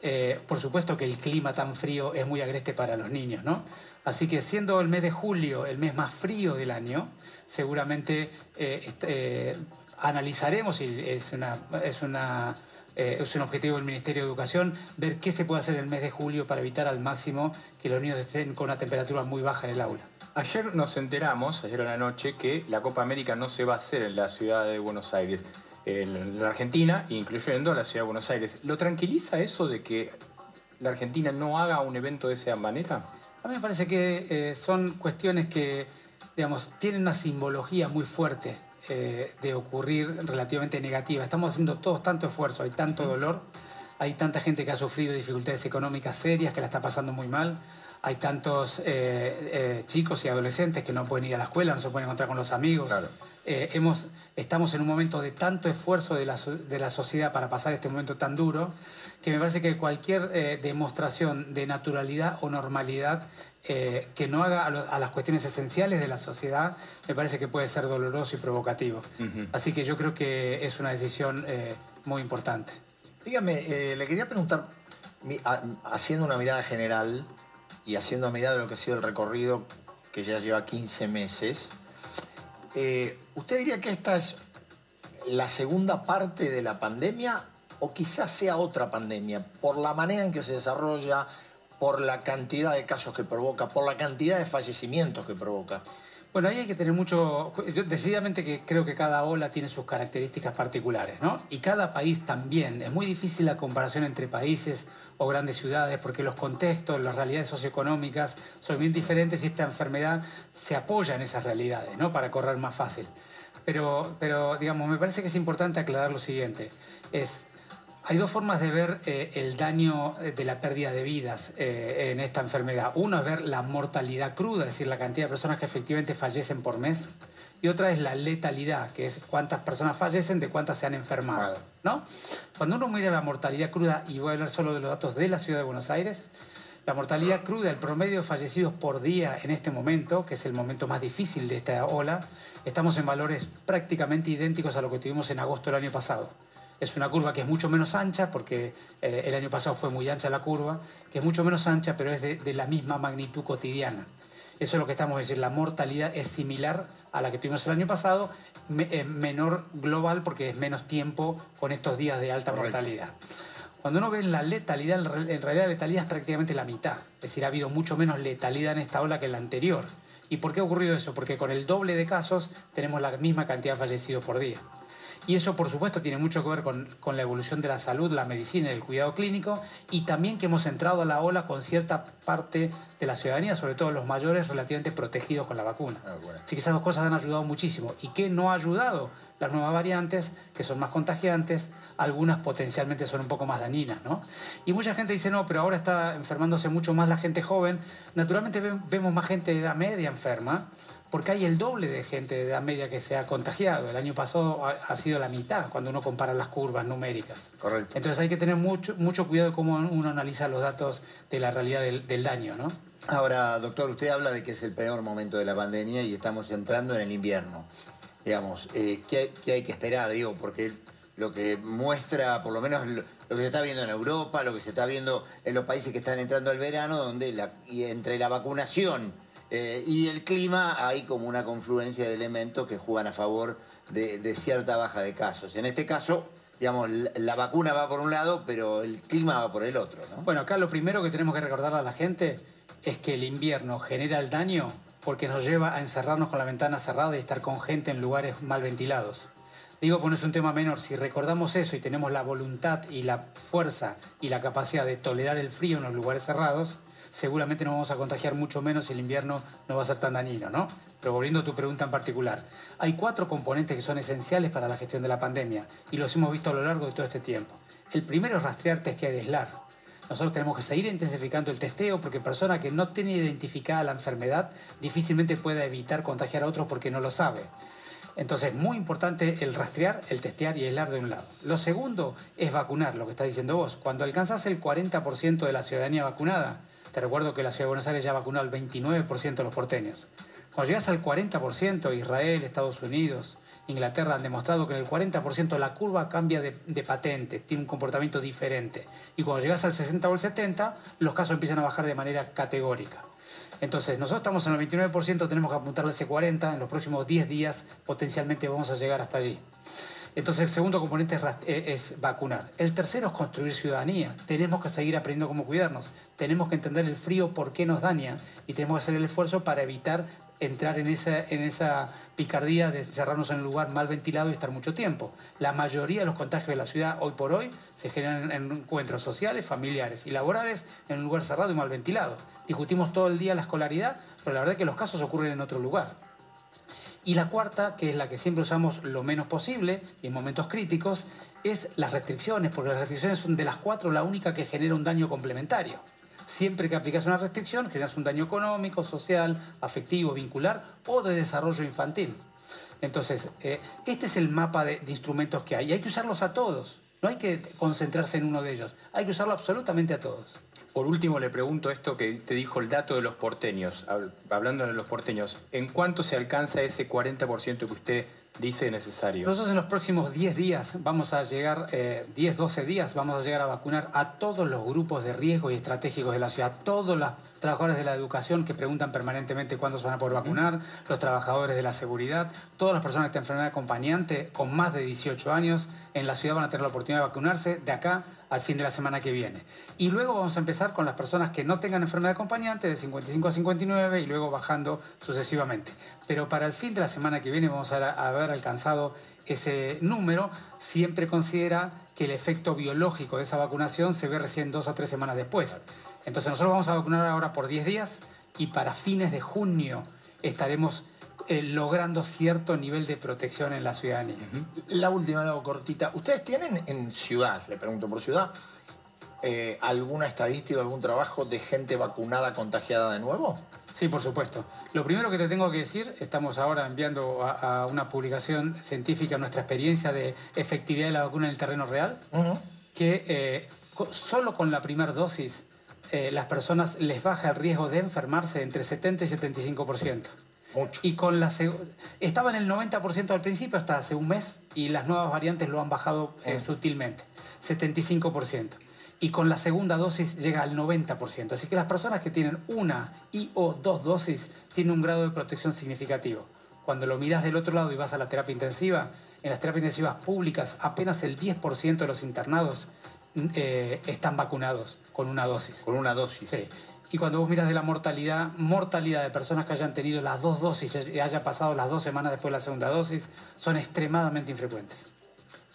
eh, por supuesto que el clima tan frío es muy agreste para los niños, ¿no? Así que siendo el mes de julio el mes más frío del año, seguramente eh, eh, analizaremos, y es, una, es, una, es un objetivo del Ministerio de Educación, ver qué se puede hacer el mes de julio para evitar al máximo que los niños estén con una temperatura muy baja en el aula. Ayer nos enteramos, ayer en la noche, que la Copa América no se va a hacer en la ciudad de Buenos Aires, en la Argentina, incluyendo la ciudad de Buenos Aires. ¿Lo tranquiliza eso de que la Argentina no haga un evento de esa manera? A mí me parece que eh, son cuestiones que, digamos, tienen una simbología muy fuerte eh, de ocurrir relativamente negativa. Estamos haciendo todos tanto esfuerzo, hay tanto dolor, hay tanta gente que ha sufrido dificultades económicas serias, que la está pasando muy mal. Hay tantos eh, chicos y adolescentes que no pueden ir a la escuela, no se pueden encontrar con los amigos. Hemos, estamos en un momento de tanto esfuerzo de la, de la, sociedad para pasar este momento tan duro, que me parece que cualquier demostración de naturalidad o normalidad eh, que no haga a, las cuestiones esenciales de la sociedad, me parece que puede ser doloroso y provocativo. Así que yo creo que es una decisión eh, muy importante. Dígame, eh, le quería preguntar, haciendo una mirada general y haciendo una mirada de lo que ha sido el recorrido que ya lleva 15 meses, ¿usted diría que esta es la segunda parte de la pandemia o quizás sea otra pandemia por la manera en que se desarrolla, por la cantidad de casos que provoca, por la cantidad de fallecimientos que provoca. Bueno, ahí hay que tener mucho... Yo decididamente que creo que cada ola tiene sus características particulares, ¿no? Y cada país también. Es muy difícil la comparación entre países o grandes ciudades porque los contextos, las realidades socioeconómicas son bien diferentes y esta enfermedad se apoya en esas realidades, ¿no? Para correr más fácil. Pero, pero digamos, me parece que es importante aclarar lo siguiente. Es hay dos formas de ver eh, el daño de la pérdida de vidas eh, en esta enfermedad. Uno es ver la mortalidad cruda, es decir, la cantidad de personas que efectivamente fallecen por mes. Y otra es la letalidad, que es cuántas personas fallecen de cuántas se han enfermado. ¿no? Cuando uno mira la mortalidad cruda, y voy a hablar solo de los datos de la ciudad de Buenos Aires, la mortalidad cruda, el promedio de fallecidos por día en este momento, que es el momento más difícil de esta ola, estamos en valores prácticamente idénticos a lo que tuvimos en agosto del año pasado. Es una curva que es mucho menos ancha, porque eh, el año pasado fue muy ancha la curva, que es mucho menos ancha, pero es de, la misma magnitud cotidiana. Eso es lo que estamos diciendo, la mortalidad es similar a la que tuvimos el año pasado, eh, menor global porque es menos tiempo con estos días de alta mortalidad. Cuando uno ve la letalidad, en realidad la letalidad es prácticamente la mitad. Es decir, ha habido mucho menos letalidad en esta ola que en la anterior. ¿Y por qué ha ocurrido eso? Porque con el doble de casos tenemos la misma cantidad de fallecidos por día. Y eso, por supuesto, tiene mucho que ver con, la evolución de la salud, la medicina y el cuidado clínico, y también que hemos entrado a la ola con cierta parte de la ciudadanía, sobre todo los mayores, relativamente protegidos con la vacuna. Ah, Así que esas dos cosas han ayudado muchísimo. ¿Y qué no ha ayudado? Las nuevas variantes, que son más contagiantes, algunas potencialmente son un poco más dañinas, ¿no? Y mucha gente dice, no, pero ahora está enfermándose mucho más la gente joven. Naturalmente vemos más gente de edad media enferma, porque hay el doble de gente de edad media que se ha contagiado. El año pasado ha, sido la mitad cuando uno compara las curvas numéricas. Correcto. Entonces hay que tener mucho, mucho cuidado de cómo uno analiza los datos de la realidad del, daño, ¿no? Ahora, doctor, usted habla de que es el peor momento de la pandemia y estamos entrando en el invierno. Digamos, eh, ¿qué, hay que esperar? Digo, porque lo que muestra, por lo menos lo, que se está viendo en Europa, lo que se está viendo en los países que están entrando al verano, donde la, y entre la vacunación eh, y el clima, hay como una confluencia de elementos que juegan a favor de, cierta baja de casos. En este caso, digamos, la, vacuna va por un lado, pero el clima va por el otro. Bueno, acá lo primero que tenemos que recordar a la gente es que el invierno genera el daño porque nos lleva a encerrarnos con la ventana cerrada y estar con gente en lugares mal ventilados. Digo, pues no es un tema menor, si recordamos eso y tenemos la voluntad y la fuerza y la capacidad de tolerar el frío en los lugares cerrados, seguramente nos vamos a contagiar mucho menos y el invierno no va a ser tan dañino, ¿no? Pero volviendo a tu pregunta en particular, hay cuatro componentes que son esenciales para la gestión de la pandemia y los hemos visto a lo largo de todo este tiempo. El primero es rastrear, testear y aislar. Nosotros tenemos que seguir intensificando el testeo porque persona que no tiene identificada la enfermedad difícilmente pueda evitar contagiar a otros porque no lo sabe. Entonces, muy importante el rastrear, el testear y aislar de un lado. Lo segundo es vacunar, lo que está diciendo vos. Cuando alcanzas el 40% de la ciudadanía vacunada, te recuerdo que la ciudad de Buenos Aires ya vacunó al 29% de los porteños. Cuando llegas al 40%, Israel, Estados Unidos, Inglaterra han demostrado que en el 40% la curva cambia de, patente, tiene un comportamiento diferente. Y cuando llegas al 60 o el 70, los casos empiezan a bajar de manera categórica. Entonces, nosotros estamos en el 29%, tenemos que apuntarle ese 40%, en los próximos 10 días potencialmente vamos a llegar hasta allí. Entonces, el segundo componente es, eh, es, vacunar. El tercero es construir ciudadanía. Tenemos que seguir aprendiendo cómo cuidarnos. Tenemos que entender el frío, por qué nos daña. Y tenemos que hacer el esfuerzo para evitar entrar en esa, en esa picardía de cerrarnos en un lugar mal ventilado y estar mucho tiempo. La mayoría de los contagios de la ciudad hoy por hoy se generan en encuentros sociales, familiares y laborales en un lugar cerrado y mal ventilado. Discutimos todo el día la escolaridad, pero la verdad es que los casos ocurren en otro lugar. Y la cuarta, que es la que siempre usamos lo menos posible y en momentos críticos, es las restricciones, porque las restricciones son de las cuatro la única que genera un daño complementario. Siempre que aplicas una restricción, generas un daño económico, social, afectivo, vincular o de desarrollo infantil. Entonces, eh, este es el mapa de, de instrumentos que hay y hay que usarlos a todos. No hay que concentrarse en uno de ellos, hay que usarlo absolutamente a todos. Por último, le pregunto esto que te dijo el dato de los porteños, hablando de los porteños, ¿en cuánto se alcanza ese 40% que usted dice necesario? Nosotros en los próximos 10 días vamos a llegar, 10, 12 días, vamos a llegar a vacunar a todos los grupos de riesgo y estratégicos de la ciudad, todos los trabajadores de la educación que preguntan permanentemente cuándo se van a poder vacunar, los trabajadores de la seguridad, todas las personas que tienen enfermedad acompañante con más de 18 años en la ciudad van a tener la oportunidad de vacunarse de acá al fin de la semana que viene. Y luego vamos a empezar con las personas que no tengan enfermedad acompañante de 55 a 59 y luego bajando sucesivamente. Pero para el fin de la semana que viene vamos a haber alcanzado ese número, siempre considera que el efecto biológico de esa vacunación se ve recién dos o tres semanas después. Entonces nosotros vamos a vacunar ahora por 10 días y para fines de junio estaremos eh, logrando cierto nivel de protección en la ciudadanía. La última, algo cortita. ¿Ustedes tienen en ciudad, le pregunto por ciudad, eh, alguna estadística, algún trabajo de gente vacunada contagiada de nuevo? Sí, por supuesto. Lo primero que te tengo que decir, estamos ahora enviando a, una publicación científica nuestra experiencia de efectividad de la vacuna en el terreno real, que eh, solo con la primera dosis las personas les baja el riesgo de enfermarse entre 70 y 75%. Y con la estaba en el 90% al principio hasta hace un mes y las nuevas variantes lo han bajado eh, sutilmente, 75%. Y con la segunda dosis llega al 90%. Así que las personas que tienen una y o dos dosis tienen un grado de protección significativo. Cuando lo miras del otro lado y vas a la terapia intensiva, en las terapias intensivas públicas apenas el 10% de los internados eh, están vacunados con una dosis. Con una dosis. Sí. Y cuando vos miras de la mortalidad, mortalidad de personas que hayan tenido las dos dosis y haya pasado las dos semanas después de la segunda dosis, son extremadamente infrecuentes.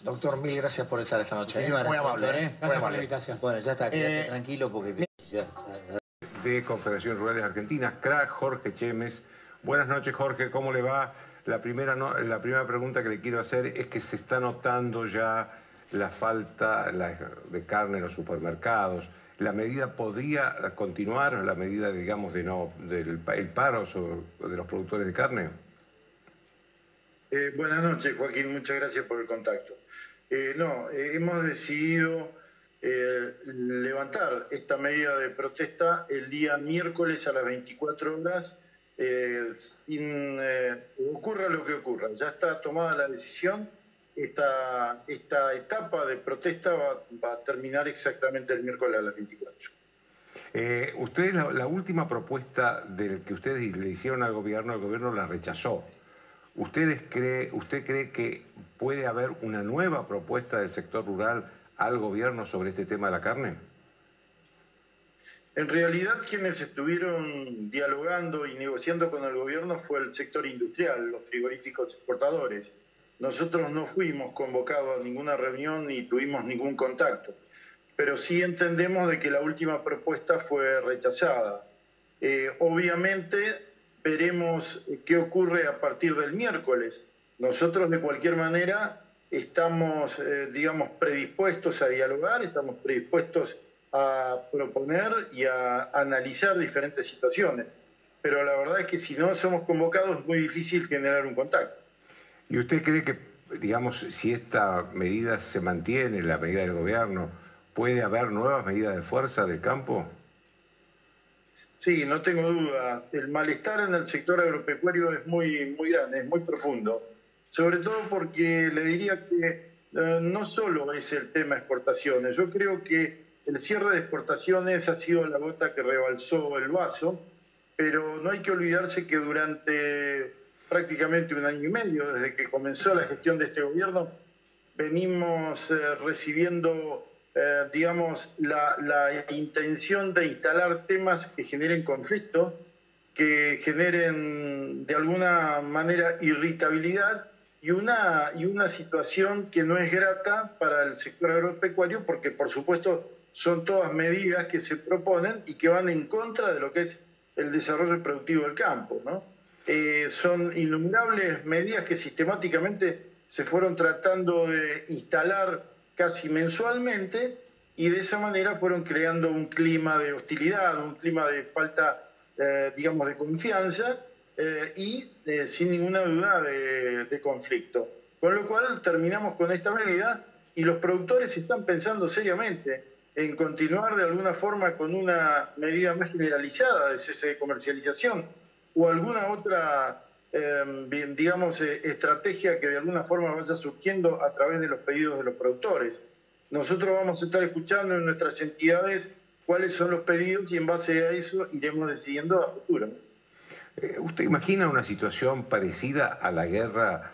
Doctor, mil gracias por estar esta noche. Muy amable, ¿eh? Gracias por la invitación. Bueno, ya está, quédate eh, tranquilo porque... De Confederación Rurales Argentinas, crack Jorge Chemes. Buenas noches, Jorge, ¿cómo le va? La primera, la primera pregunta que le quiero hacer es que se está notando ya la falta de carne en los supermercados la medida podría continuar, la medida, digamos, de no, del el paro de los productores de carne? Eh, buenas noches, Joaquín, muchas gracias por el contacto. Eh, no, eh, hemos decidido levantar esta medida de protesta el día miércoles a las 24 horas, sin, ocurra lo que ocurra. Ya está tomada la decisión esta, esta etapa de protesta va, a terminar exactamente el miércoles a las 24. Eh, ustedes, la, última propuesta del que ustedes le hicieron al gobierno, el gobierno la rechazó. ¿Ustedes cree, ¿Usted cree que puede haber una nueva propuesta del sector rural al gobierno sobre este tema de la carne? En realidad quienes estuvieron dialogando y negociando con el gobierno fue el sector industrial, los frigoríficos exportadores. Nosotros no fuimos convocados a ninguna reunión ni tuvimos ningún contacto, pero sí entendemos de que la última propuesta fue rechazada. Eh, obviamente veremos qué ocurre a partir del miércoles. Nosotros de cualquier manera estamos, eh, digamos, predispuestos a dialogar, estamos predispuestos a proponer y a analizar diferentes situaciones. Pero la verdad es que si no somos convocados es muy difícil generar un contacto. ¿Y usted cree que, digamos, si esta medida se mantiene, la medida del gobierno, puede haber nuevas medidas de fuerza del campo? Sí, no tengo duda. El malestar en el sector agropecuario es muy, muy grande, es muy profundo. sobre todo porque le diría que eh, no solo es el tema exportaciones, yo creo que el cierre de exportaciones ha sido la gota que rebalsó el vaso, pero no hay que olvidarse que durante prácticamente un año y medio, desde que comenzó la gestión de este gobierno, venimos eh, recibiendo, eh, digamos, la, intención de instalar temas que generen conflicto, que generen de alguna manera irritabilidad y una, y una situación que no es grata para el sector agropecuario, porque por supuesto son todas medidas que se proponen y que van en contra de lo que es el desarrollo productivo del campo. ¿no? Eh, son innumerables medidas que sistemáticamente se fueron tratando de instalar casi mensualmente y de esa manera fueron creando un clima de hostilidad, un clima de falta, eh, digamos, de confianza eh, y sin ninguna duda de, de conflicto. Con lo cual terminamos con esta medida y los productores están pensando seriamente en continuar de alguna forma con una medida más generalizada de cese de comercialización o alguna otra, em, digamos, eh, estrategia que de alguna forma vaya surgiendo a través de los pedidos de los productores. Nosotros vamos a estar escuchando en nuestras entidades cuáles son los pedidos y en base a eso iremos decidiendo a futuro. Eh, ¿Usted imagina una situación parecida a la guerra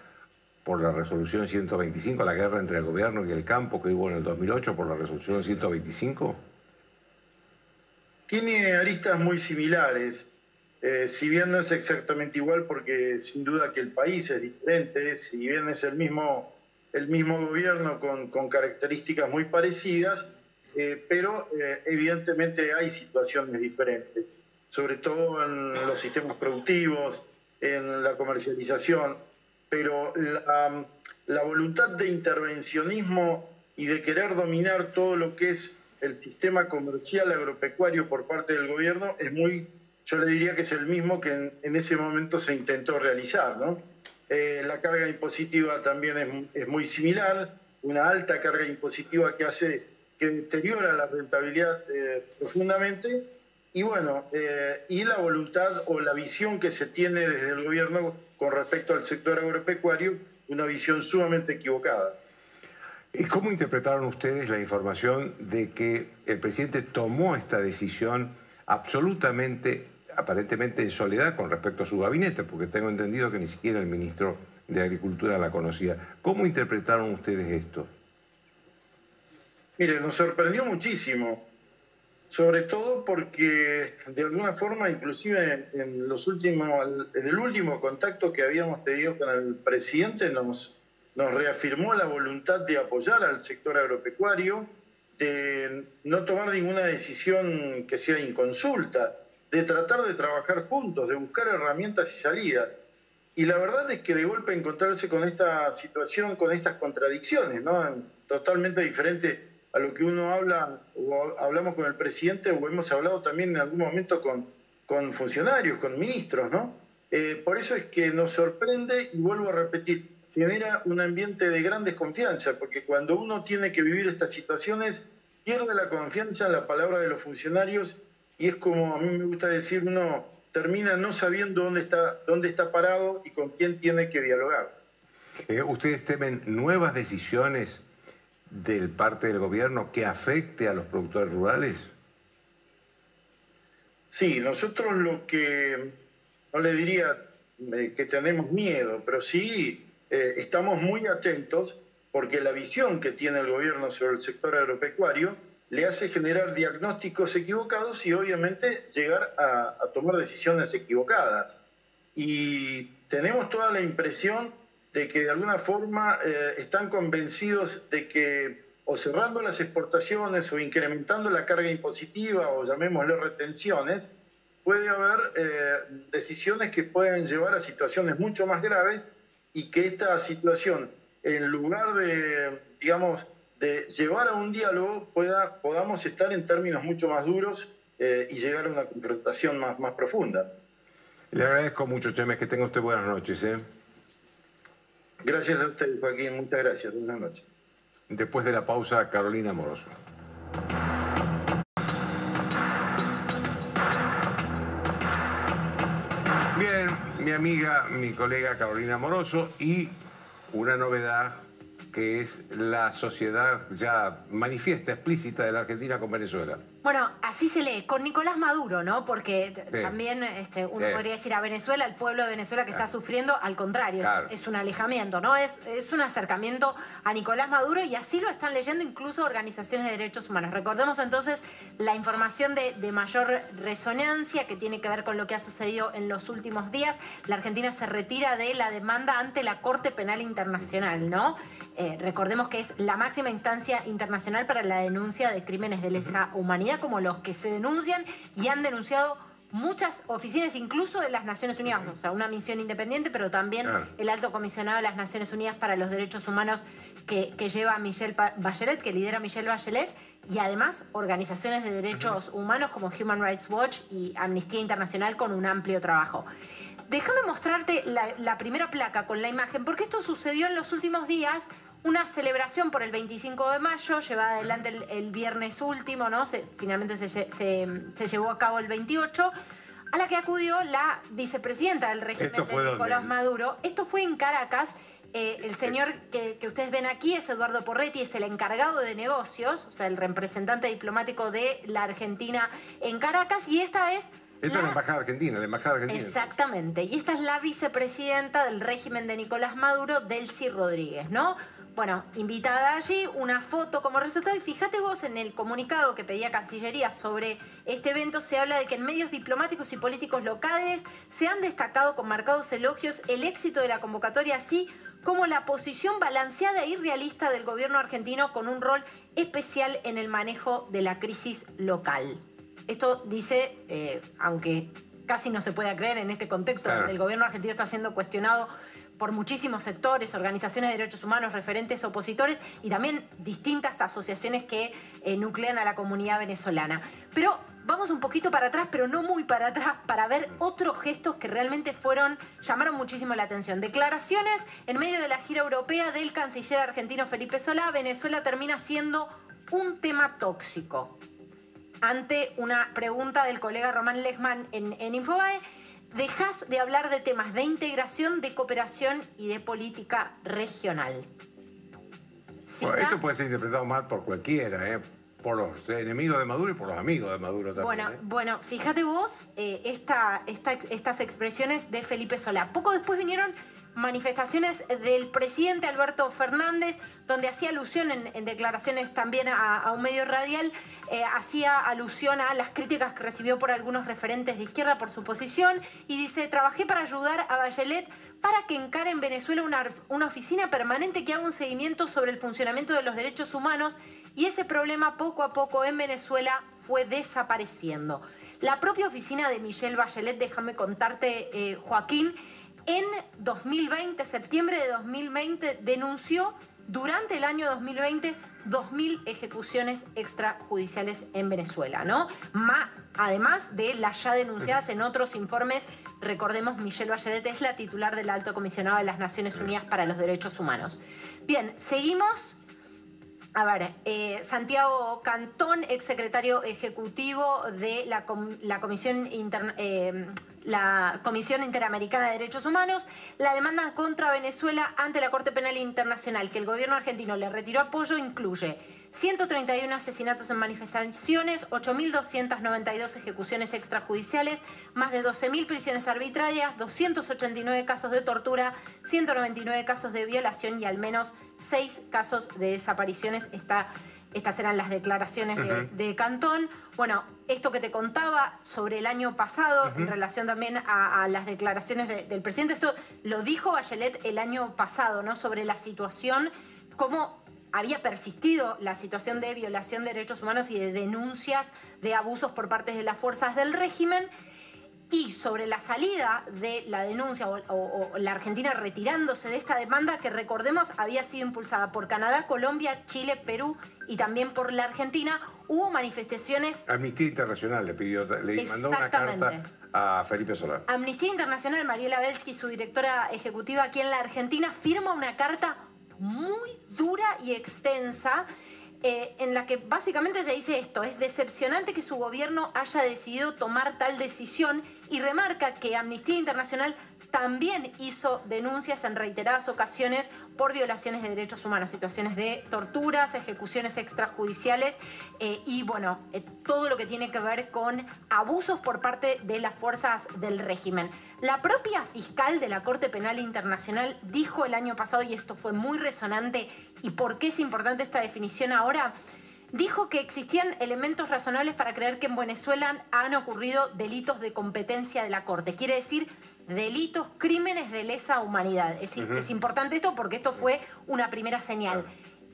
por la resolución 125, la guerra entre el gobierno y el campo que hubo en el 2008 por la resolución 125? Tiene aristas muy similares, eh, si bien no es exactamente igual porque sin duda que el país es diferente, si bien es el mismo, el mismo gobierno con, con características muy parecidas, eh, pero eh, evidentemente hay situaciones diferentes, sobre todo en los sistemas productivos, en la comercialización pero la, voluntad de intervencionismo y de querer dominar todo lo que es el sistema comercial agropecuario por parte del gobierno es muy, yo le diría que es el mismo que en, ese momento se intentó realizar. Eh, la carga impositiva también es, muy similar, una alta carga impositiva que hace que deteriora la rentabilidad eh, profundamente y bueno, eh, y la voluntad o la visión que se tiene desde el gobierno con respecto al sector agropecuario, una visión sumamente equivocada. ¿Y cómo interpretaron ustedes la información de que el presidente tomó esta decisión absolutamente, aparentemente en soledad con respecto a su gabinete? Porque tengo entendido que ni siquiera el ministro de Agricultura la conocía. ¿Cómo interpretaron ustedes esto? Mire, nos sorprendió muchísimo sobre todo porque de alguna forma, inclusive en los últimos, en el último contacto que habíamos tenido con el presidente, nos, nos reafirmó la voluntad de apoyar al sector agropecuario, de no tomar ninguna decisión que sea inconsulta, de tratar de trabajar juntos, de buscar herramientas y salidas. Y la verdad es que de golpe encontrarse con esta situación, con estas contradicciones, ¿no? totalmente diferente a lo que uno habla, o hablamos con el presidente, o hemos hablado también en algún momento con, con funcionarios, con ministros, ¿no? Eh, por eso es que nos sorprende, y vuelvo a repetir, genera un ambiente de gran desconfianza, porque cuando uno tiene que vivir estas situaciones, pierde la confianza en la palabra de los funcionarios y es como a mí me gusta decir, uno termina no sabiendo dónde está, dónde está parado y con quién tiene que dialogar. Eh, ¿Ustedes temen nuevas decisiones del parte del gobierno que afecte a los productores rurales? Sí, nosotros lo que, no le diría eh, que tenemos miedo, pero sí eh, estamos muy atentos porque la visión que tiene el gobierno sobre el sector agropecuario le hace generar diagnósticos equivocados y obviamente llegar a, tomar decisiones equivocadas. Y tenemos toda la impresión de que de alguna forma eh, están convencidos de que o cerrando las exportaciones o incrementando la carga impositiva o llamémosle retenciones, puede haber eh, decisiones que pueden llevar a situaciones mucho más graves y que esta situación, en lugar de, digamos, de llevar a un diálogo, pueda, podamos estar en términos mucho más duros eh, y llegar a una confrontación más, más profunda. Le agradezco mucho, Chemes, que tenga usted buenas noches. ¿eh? Gracias a usted, Joaquín. Muchas gracias. Buenas noches. Después de la pausa, Carolina Moroso. Bien, mi amiga, mi colega Carolina Moroso y una novedad que es la sociedad ya manifiesta, explícita de la Argentina con Venezuela. Bueno, así se lee, con Nicolás Maduro, ¿no? Porque Sí. también este, uno Sí. podría decir a Venezuela, el pueblo de Venezuela que está sufriendo, al contrario, es, un alejamiento, ¿no? Es, es un acercamiento a Nicolás Maduro y así lo están leyendo incluso organizaciones de derechos humanos. Recordemos entonces la información de, de mayor resonancia que tiene que ver con lo que ha sucedido en los últimos días. La Argentina se retira de la demanda ante la Corte Penal Internacional, ¿no? Eh, recordemos que es la máxima instancia internacional para la denuncia de crímenes de lesa humanidad, como los que se denuncian y han denunciado muchas oficinas, incluso de las Naciones Unidas, o sea, una misión independiente, pero también Claro. el alto comisionado de las Naciones Unidas para los Derechos Humanos que, que lleva Michelle Pa- Bachelet, que lidera Michelle Bachelet, y además organizaciones de derechos humanos como Human Rights Watch y Amnistía Internacional con un amplio trabajo. Déjame mostrarte la, la primera placa con la imagen, porque esto sucedió en los últimos días. Una celebración por el 25 de mayo, llevada adelante el, el viernes último, ¿no? Se- finalmente se, se- se llevó a cabo el 28, a la que acudió la vicepresidenta del régimen ¿Esto fue de? Nicolás Maduro. Esto fue en Caracas. Eh, el señor que, que ustedes ven aquí es Eduardo Porretti, es el encargado de negocios, o sea, el representante diplomático de la Argentina en Caracas, y esta es Esta es la embajada argentina, la embajada argentina. Exactamente. Y esta es la vicepresidenta del régimen de Nicolás Maduro, Delcy Rodríguez, ¿no? Bueno, invitada allí, una foto como resultado. Y fíjate vos en el comunicado que pedía Cancillería sobre este evento, se habla de que en medios diplomáticos y políticos locales se han destacado con marcados elogios el éxito de la convocatoria, así como la posición balanceada y realista del gobierno argentino con un rol especial en el manejo de la crisis local. Esto dice, eh, aunque casi no se pueda creer en este contexto Claro. donde el gobierno argentino está siendo cuestionado por muchísimos sectores, organizaciones de derechos humanos, referentes opositores y también distintas asociaciones que eh, nuclean a la comunidad venezolana. Pero vamos un poquito para atrás, pero no muy para atrás, para ver otros gestos que realmente fueron, llamaron muchísimo la atención. Declaraciones en medio de la gira europea del canciller argentino Felipe Solá, Venezuela termina siendo un tema tóxico ante una pregunta del colega Román Lechman en, en Infobae, dejas de hablar de temas de integración, de cooperación y de política regional. Bueno, esto puede ser interpretado mal por cualquiera, ¿eh? por los enemigos de Maduro y por los amigos de Maduro también. Bueno, ¿eh? bueno, fíjate vos eh, esta, esta- estas expresiones de Felipe Solá. Poco después vinieron manifestaciones del presidente Alberto Fernández, donde hacía alusión en, declaraciones también a, a un medio radial, eh, hacía alusión a las críticas que recibió por algunos referentes de izquierda por su posición y dice, trabajé para ayudar a Bachelet para que encare en Venezuela una, una oficina permanente que haga un seguimiento sobre el funcionamiento de los derechos humanos y ese problema poco a poco en Venezuela fue desapareciendo. La propia oficina de Michelle Bachelet, déjame contarte, eh, Joaquín, en 2020, septiembre de 2020, denunció durante el año 2020 2.000 ejecuciones extrajudiciales en Venezuela, ¿no? Ma- además de las ya denunciadas en otros informes, recordemos, Michelle Bachelet es la titular del Alto Comisionado de las Naciones Unidas para los Derechos Humanos. Bien, seguimos a ver, eh, Santiago Cantón, exsecretario ejecutivo de la, com- la Comisión Interna- eh, la Comisión Interamericana de Derechos Humanos, la demanda contra Venezuela ante la Corte Penal Internacional que el gobierno argentino le retiró apoyo incluye 131 asesinatos en manifestaciones, 8.292 ejecuciones extrajudiciales, más de 12.000 prisiones arbitrarias, 289 casos de tortura, 199 casos de violación y al menos 6 casos de desapariciones. Esta- estas eran las declaraciones de, Cantón. Bueno, esto que te contaba sobre el año pasado, en relación también a, a las declaraciones de- del presidente, esto lo dijo Bachelet el año pasado, ¿no? Sobre la situación, cómo había persistido la situación de violación de derechos humanos y de denuncias de abusos por parte de las fuerzas del régimen. Y sobre la salida de la denuncia o, o- o la Argentina retirándose de esta demanda que recordemos había sido impulsada por Canadá, Colombia, Chile, Perú y también por la Argentina, hubo manifestaciones Amnistía Internacional le pidió, le mandó una carta a Felipe Solar. Amnistía Internacional, Mariela Belsky, su directora ejecutiva aquí en la Argentina, firma una carta muy dura y extensa eh, en la que básicamente se dice esto, es decepcionante que su gobierno haya decidido tomar tal decisión y remarca que Amnistía Internacional también hizo denuncias en reiteradas ocasiones por violaciones de derechos humanos, situaciones de torturas, ejecuciones extrajudiciales eh, y bueno, eh, todo lo que tiene que ver con abusos por parte de las fuerzas del régimen. La propia fiscal de la Corte Penal Internacional dijo el año pasado, y esto fue muy resonante, y por qué es importante esta definición ahora, dijo que existían elementos razonables para creer que en Venezuela han ocurrido delitos de competencia de la Corte. Quiere decir delitos, crímenes de lesa humanidad. Es, es importante esto porque esto fue una primera señal.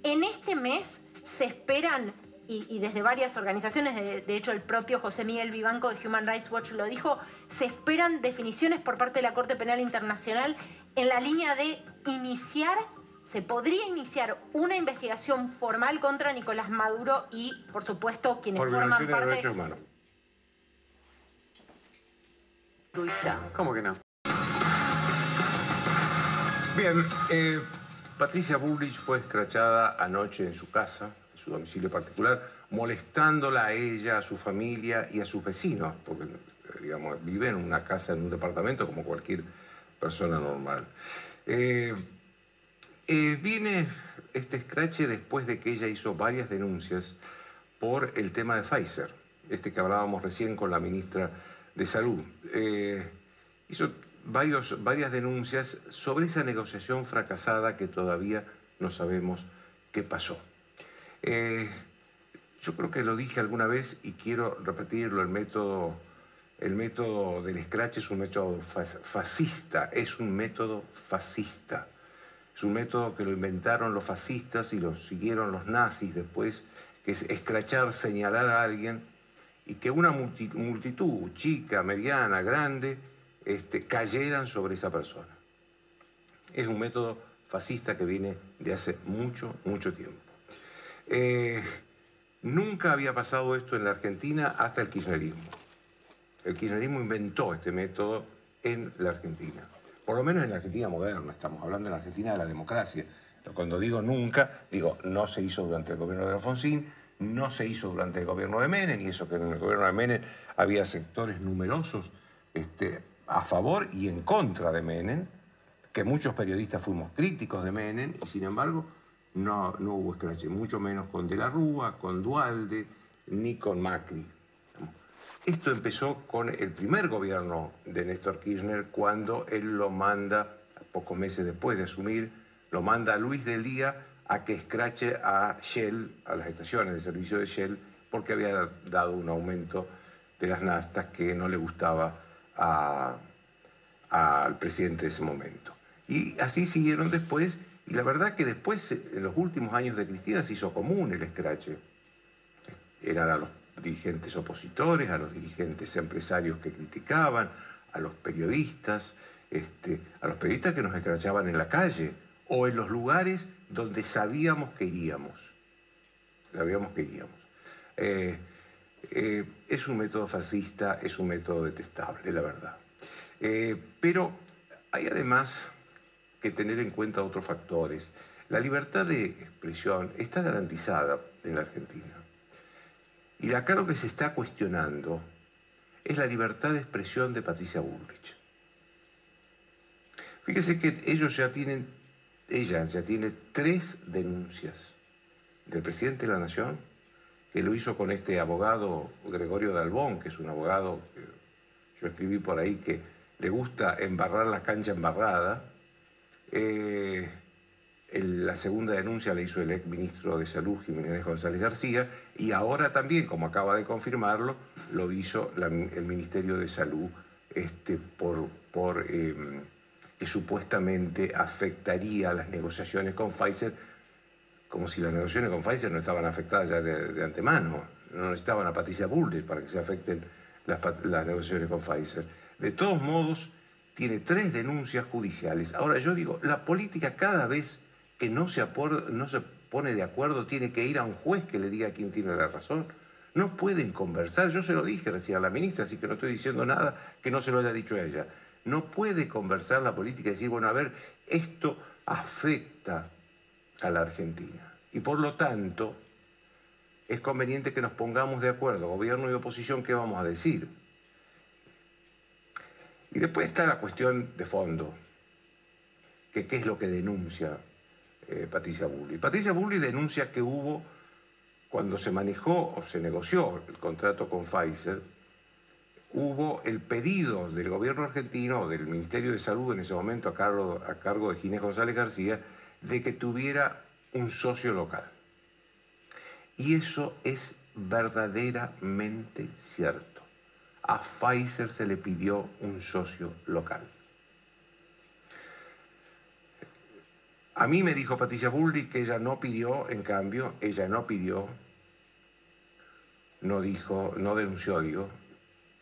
En este mes se esperan, y, desde varias organizaciones, de, de, hecho el propio José Miguel Vivanco de Human Rights Watch lo dijo, se esperan definiciones por parte de la Corte Penal Internacional en la línea de iniciar se podría iniciar una investigación formal contra Nicolás Maduro y, por supuesto, quienes forman parte. De humanos. ¿Cómo que no? Bien, eh, Patricia Bullrich fue escrachada anoche en su casa, en su domicilio particular, molestándola a ella, a su familia y a sus vecinos, porque, digamos, vive en una casa, en un departamento como cualquier persona normal. Eh, eh, viene este escrache después de que ella hizo varias denuncias por el tema de Pfizer, este que hablábamos recién con la ministra de Salud. Eh, hizo varios, varias denuncias sobre esa negociación fracasada que todavía no sabemos qué pasó. Eh, yo creo que lo dije alguna vez y quiero repetirlo, el método, el método del escrache es un método fascista, es un método fascista. Es un método que lo inventaron los fascistas y lo siguieron los nazis después, que es escrachar, señalar a alguien y que una multitud, chica, mediana, grande, este, cayeran sobre esa persona. Es un método fascista que viene de hace mucho, mucho tiempo. Eh, nunca había pasado esto en la Argentina hasta el kirchnerismo. El kirchnerismo inventó este método en la Argentina por lo menos en la Argentina moderna, estamos hablando en la Argentina de la democracia. Cuando digo nunca, digo no se hizo durante el gobierno de Alfonsín, no se hizo durante el gobierno de Menem, y eso que en el gobierno de Menem había sectores numerosos este, a favor y en contra de Menem, que muchos periodistas fuimos críticos de Menem, y sin embargo no, no hubo escrache, mucho menos con De la Rúa, con Dualde, ni con Macri. Esto empezó con el primer gobierno de Néstor Kirchner cuando él lo manda, pocos meses después de asumir, lo manda a Luis del Día a que escrache a Shell, a las estaciones de servicio de Shell, porque había dado un aumento de las nastas que no le gustaba al presidente de ese momento. Y así siguieron después, y la verdad que después, en los últimos años de Cristina, se hizo común el escrache. Eran a los dirigentes opositores, a los dirigentes empresarios que criticaban, a los periodistas, este, a los periodistas que nos escrachaban en la calle o en los lugares donde sabíamos que iríamos. Sabíamos que iríamos. Eh, eh, es un método fascista, es un método detestable, la verdad. Eh, pero hay además que tener en cuenta otros factores. La libertad de expresión está garantizada en la Argentina. Y acá lo que se está cuestionando es la libertad de expresión de Patricia Bullrich. Fíjese que ellos ya tienen, ella ya tiene tres denuncias del presidente de la Nación, que lo hizo con este abogado Gregorio Dalbón, que es un abogado que yo escribí por ahí que le gusta embarrar la cancha embarrada. Eh, la segunda denuncia la hizo el ex ministro de Salud, Jiménez González García, y ahora también, como acaba de confirmarlo, lo hizo el Ministerio de Salud este, por, por em, que supuestamente afectaría las negociaciones con Pfizer, como si las negociaciones con Pfizer no estaban afectadas ya de, antemano, no necesitaban a Patricia Bullrich para que se afecten las, las negociaciones con Pfizer. De todos modos, tiene tres denuncias judiciales. Ahora yo digo, la política cada vez que no se, no se pone de acuerdo tiene que ir a un juez que le diga quién tiene la razón. No pueden conversar, yo se lo dije recién a la ministra, así que no estoy diciendo nada que no se lo haya dicho a ella. No puede conversar la política y decir, bueno, a ver, esto afecta a la Argentina. Y por lo tanto, es conveniente que nos pongamos de acuerdo, gobierno y oposición, ¿qué vamos a decir? Y después está la cuestión de fondo, que qué es lo que denuncia eh, Patricia Bulli. Patricia Bulli denuncia que hubo, cuando se manejó o se negoció el contrato con Pfizer, hubo el pedido del gobierno argentino del Ministerio de Salud en ese momento a cargo, a cargo de Ginés González García de que tuviera un socio local. Y eso es verdaderamente cierto. A Pfizer se le pidió un socio local. A mí me dijo Patricia Bullrich que ella no pidió, en cambio, ella no pidió, no dijo, no denunció, digo,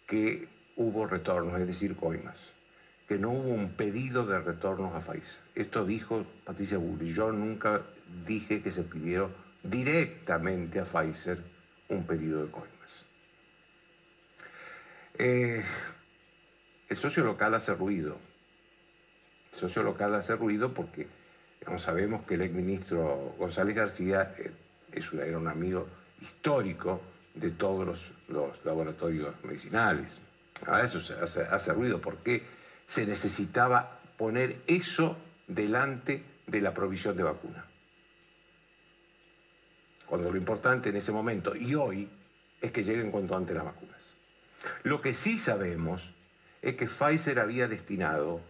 que hubo retornos, es decir, coimas, que no hubo un pedido de retornos a Pfizer. Esto dijo Patricia Bullrich. Yo nunca dije que se pidieron directamente a Pfizer un pedido de coimas. Eh, el socio local hace ruido. El socio local hace ruido porque sabemos que el exministro González García eh, es era un amigo histórico de todos los, laboratorios medicinales. A eso se hace, hace ruido porque se necesitaba poner eso delante de la provisión de vacuna. Cuando lo importante en ese momento y hoy es que lleguen cuanto antes las vacunas. Lo que sí sabemos es que Pfizer había destinado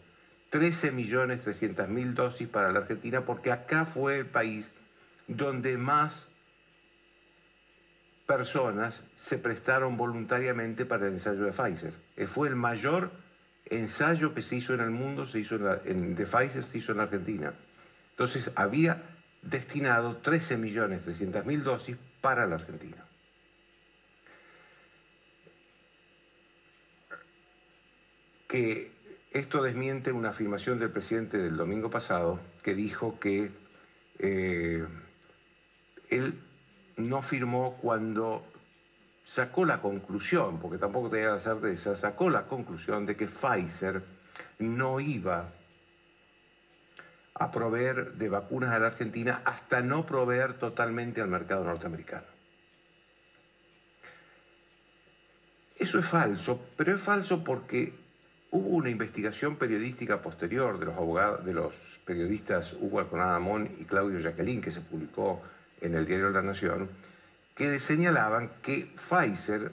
13.300.000 dosis para la Argentina porque acá fue el país donde más personas se prestaron voluntariamente para el ensayo de Pfizer. Eh, fue el mayor ensayo que se hizo en el mundo, se hizo en de Pfizer se hizo en Argentina. Entonces había destinado 13.300.000 dosis para la Argentina. Que esto desmiente una afirmación del presidente del domingo pasado que dijo que eh, él no firmó cuando sacó la conclusión, porque tampoco tenía la certeza, sacó la conclusión de que Pfizer no iba a proveer de vacunas a la Argentina hasta no proveer totalmente al mercado norteamericano. Eso es falso, pero es falso porque Hubo una investigación periodística posterior de los abogados, de los periodistas Hugo Alconada Amón y Claudio Jacqueline, que se publicó en el diario La Nación, que señalaban que Pfizer,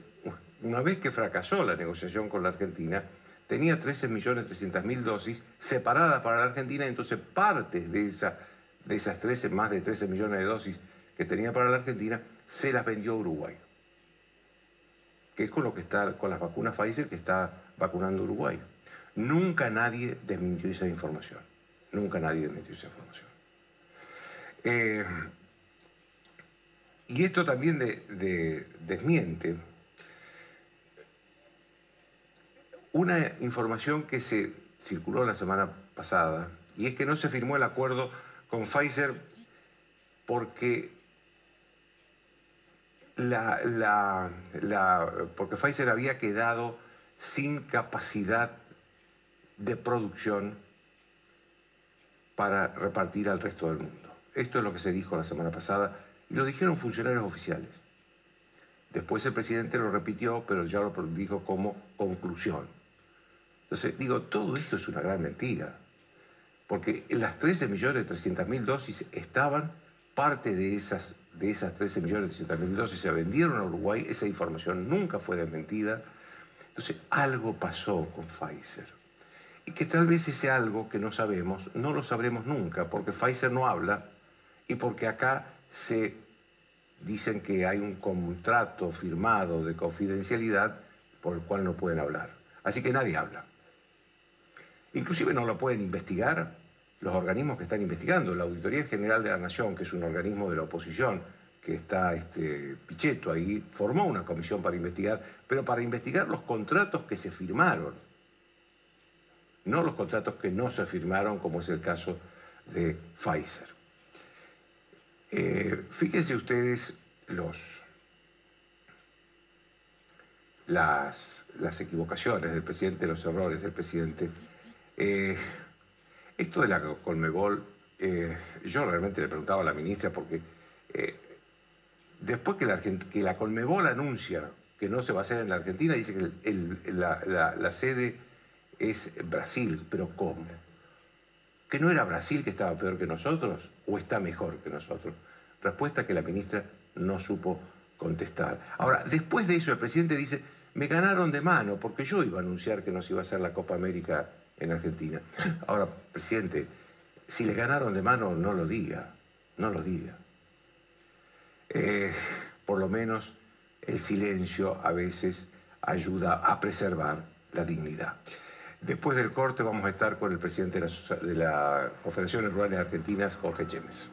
una vez que fracasó la negociación con la Argentina, tenía 13.300.000 dosis separadas para la Argentina, entonces partes de, esa, de esas 13, más de 13 millones de dosis que tenía para la Argentina, se las vendió a Uruguay. Que es con lo que está, con las vacunas Pfizer que está vacunando Uruguay. Nunca nadie desmintió esa información. Nunca nadie desmintió esa información. Eh, y esto también desmiente una información que se circuló la semana pasada, y es que no se firmó el acuerdo con Pfizer porque la, porque Pfizer había quedado sin capacidad de producción para repartir al resto del mundo. Esto es lo que se dijo la semana pasada y lo dijeron funcionarios oficiales. Después el presidente lo repitió, pero ya lo dijo como conclusión. Entonces, digo, todo esto es una gran mentira, porque las 13.300.000 dosis estaban, parte de esas, de esas 13.300.000 dosis se vendieron a Uruguay, esa información nunca fue desmentida. Entonces, algo pasó con Pfizer. Y que tal vez ese algo que no sabemos, no lo sabremos nunca, porque Pfizer no habla y porque acá se dicen que hay un contrato firmado de confidencialidad por el cual no pueden hablar. Así que nadie habla. Inclusive no lo pueden investigar los organismos que están investigando. La Auditoría General de la Nación, que es un organismo de la oposición, que está este, Pichetto ahí, formó una comisión para investigar, pero para investigar los contratos que se firmaron, no los contratos que no se firmaron, como es el caso de Pfizer. Eh, fíjense ustedes los, las, las, equivocaciones del presidente, los errores del presidente. Eh, esto de la Colmebol, eh, yo realmente le preguntaba a la ministra porque después que la, que la Colmebol anuncia que no se va a hacer en la Argentina, dice que la, sede es Brasil, pero ¿cómo? ¿Que no era Brasil que estaba peor que nosotros o está mejor que nosotros? Respuesta que la ministra no supo contestar. Ahora, después de eso, el presidente dice, me ganaron de mano porque yo iba a anunciar que nos iba a hacer la Copa América en Argentina. Ahora, presidente, si le ganaron de mano, no lo diga, no lo diga. Eh, por lo menos el silencio a veces ayuda a preservar la dignidad. Después del corte vamos a estar con el presidente de la, de la Confederación Rurales Argentinas, Jorge Chemes.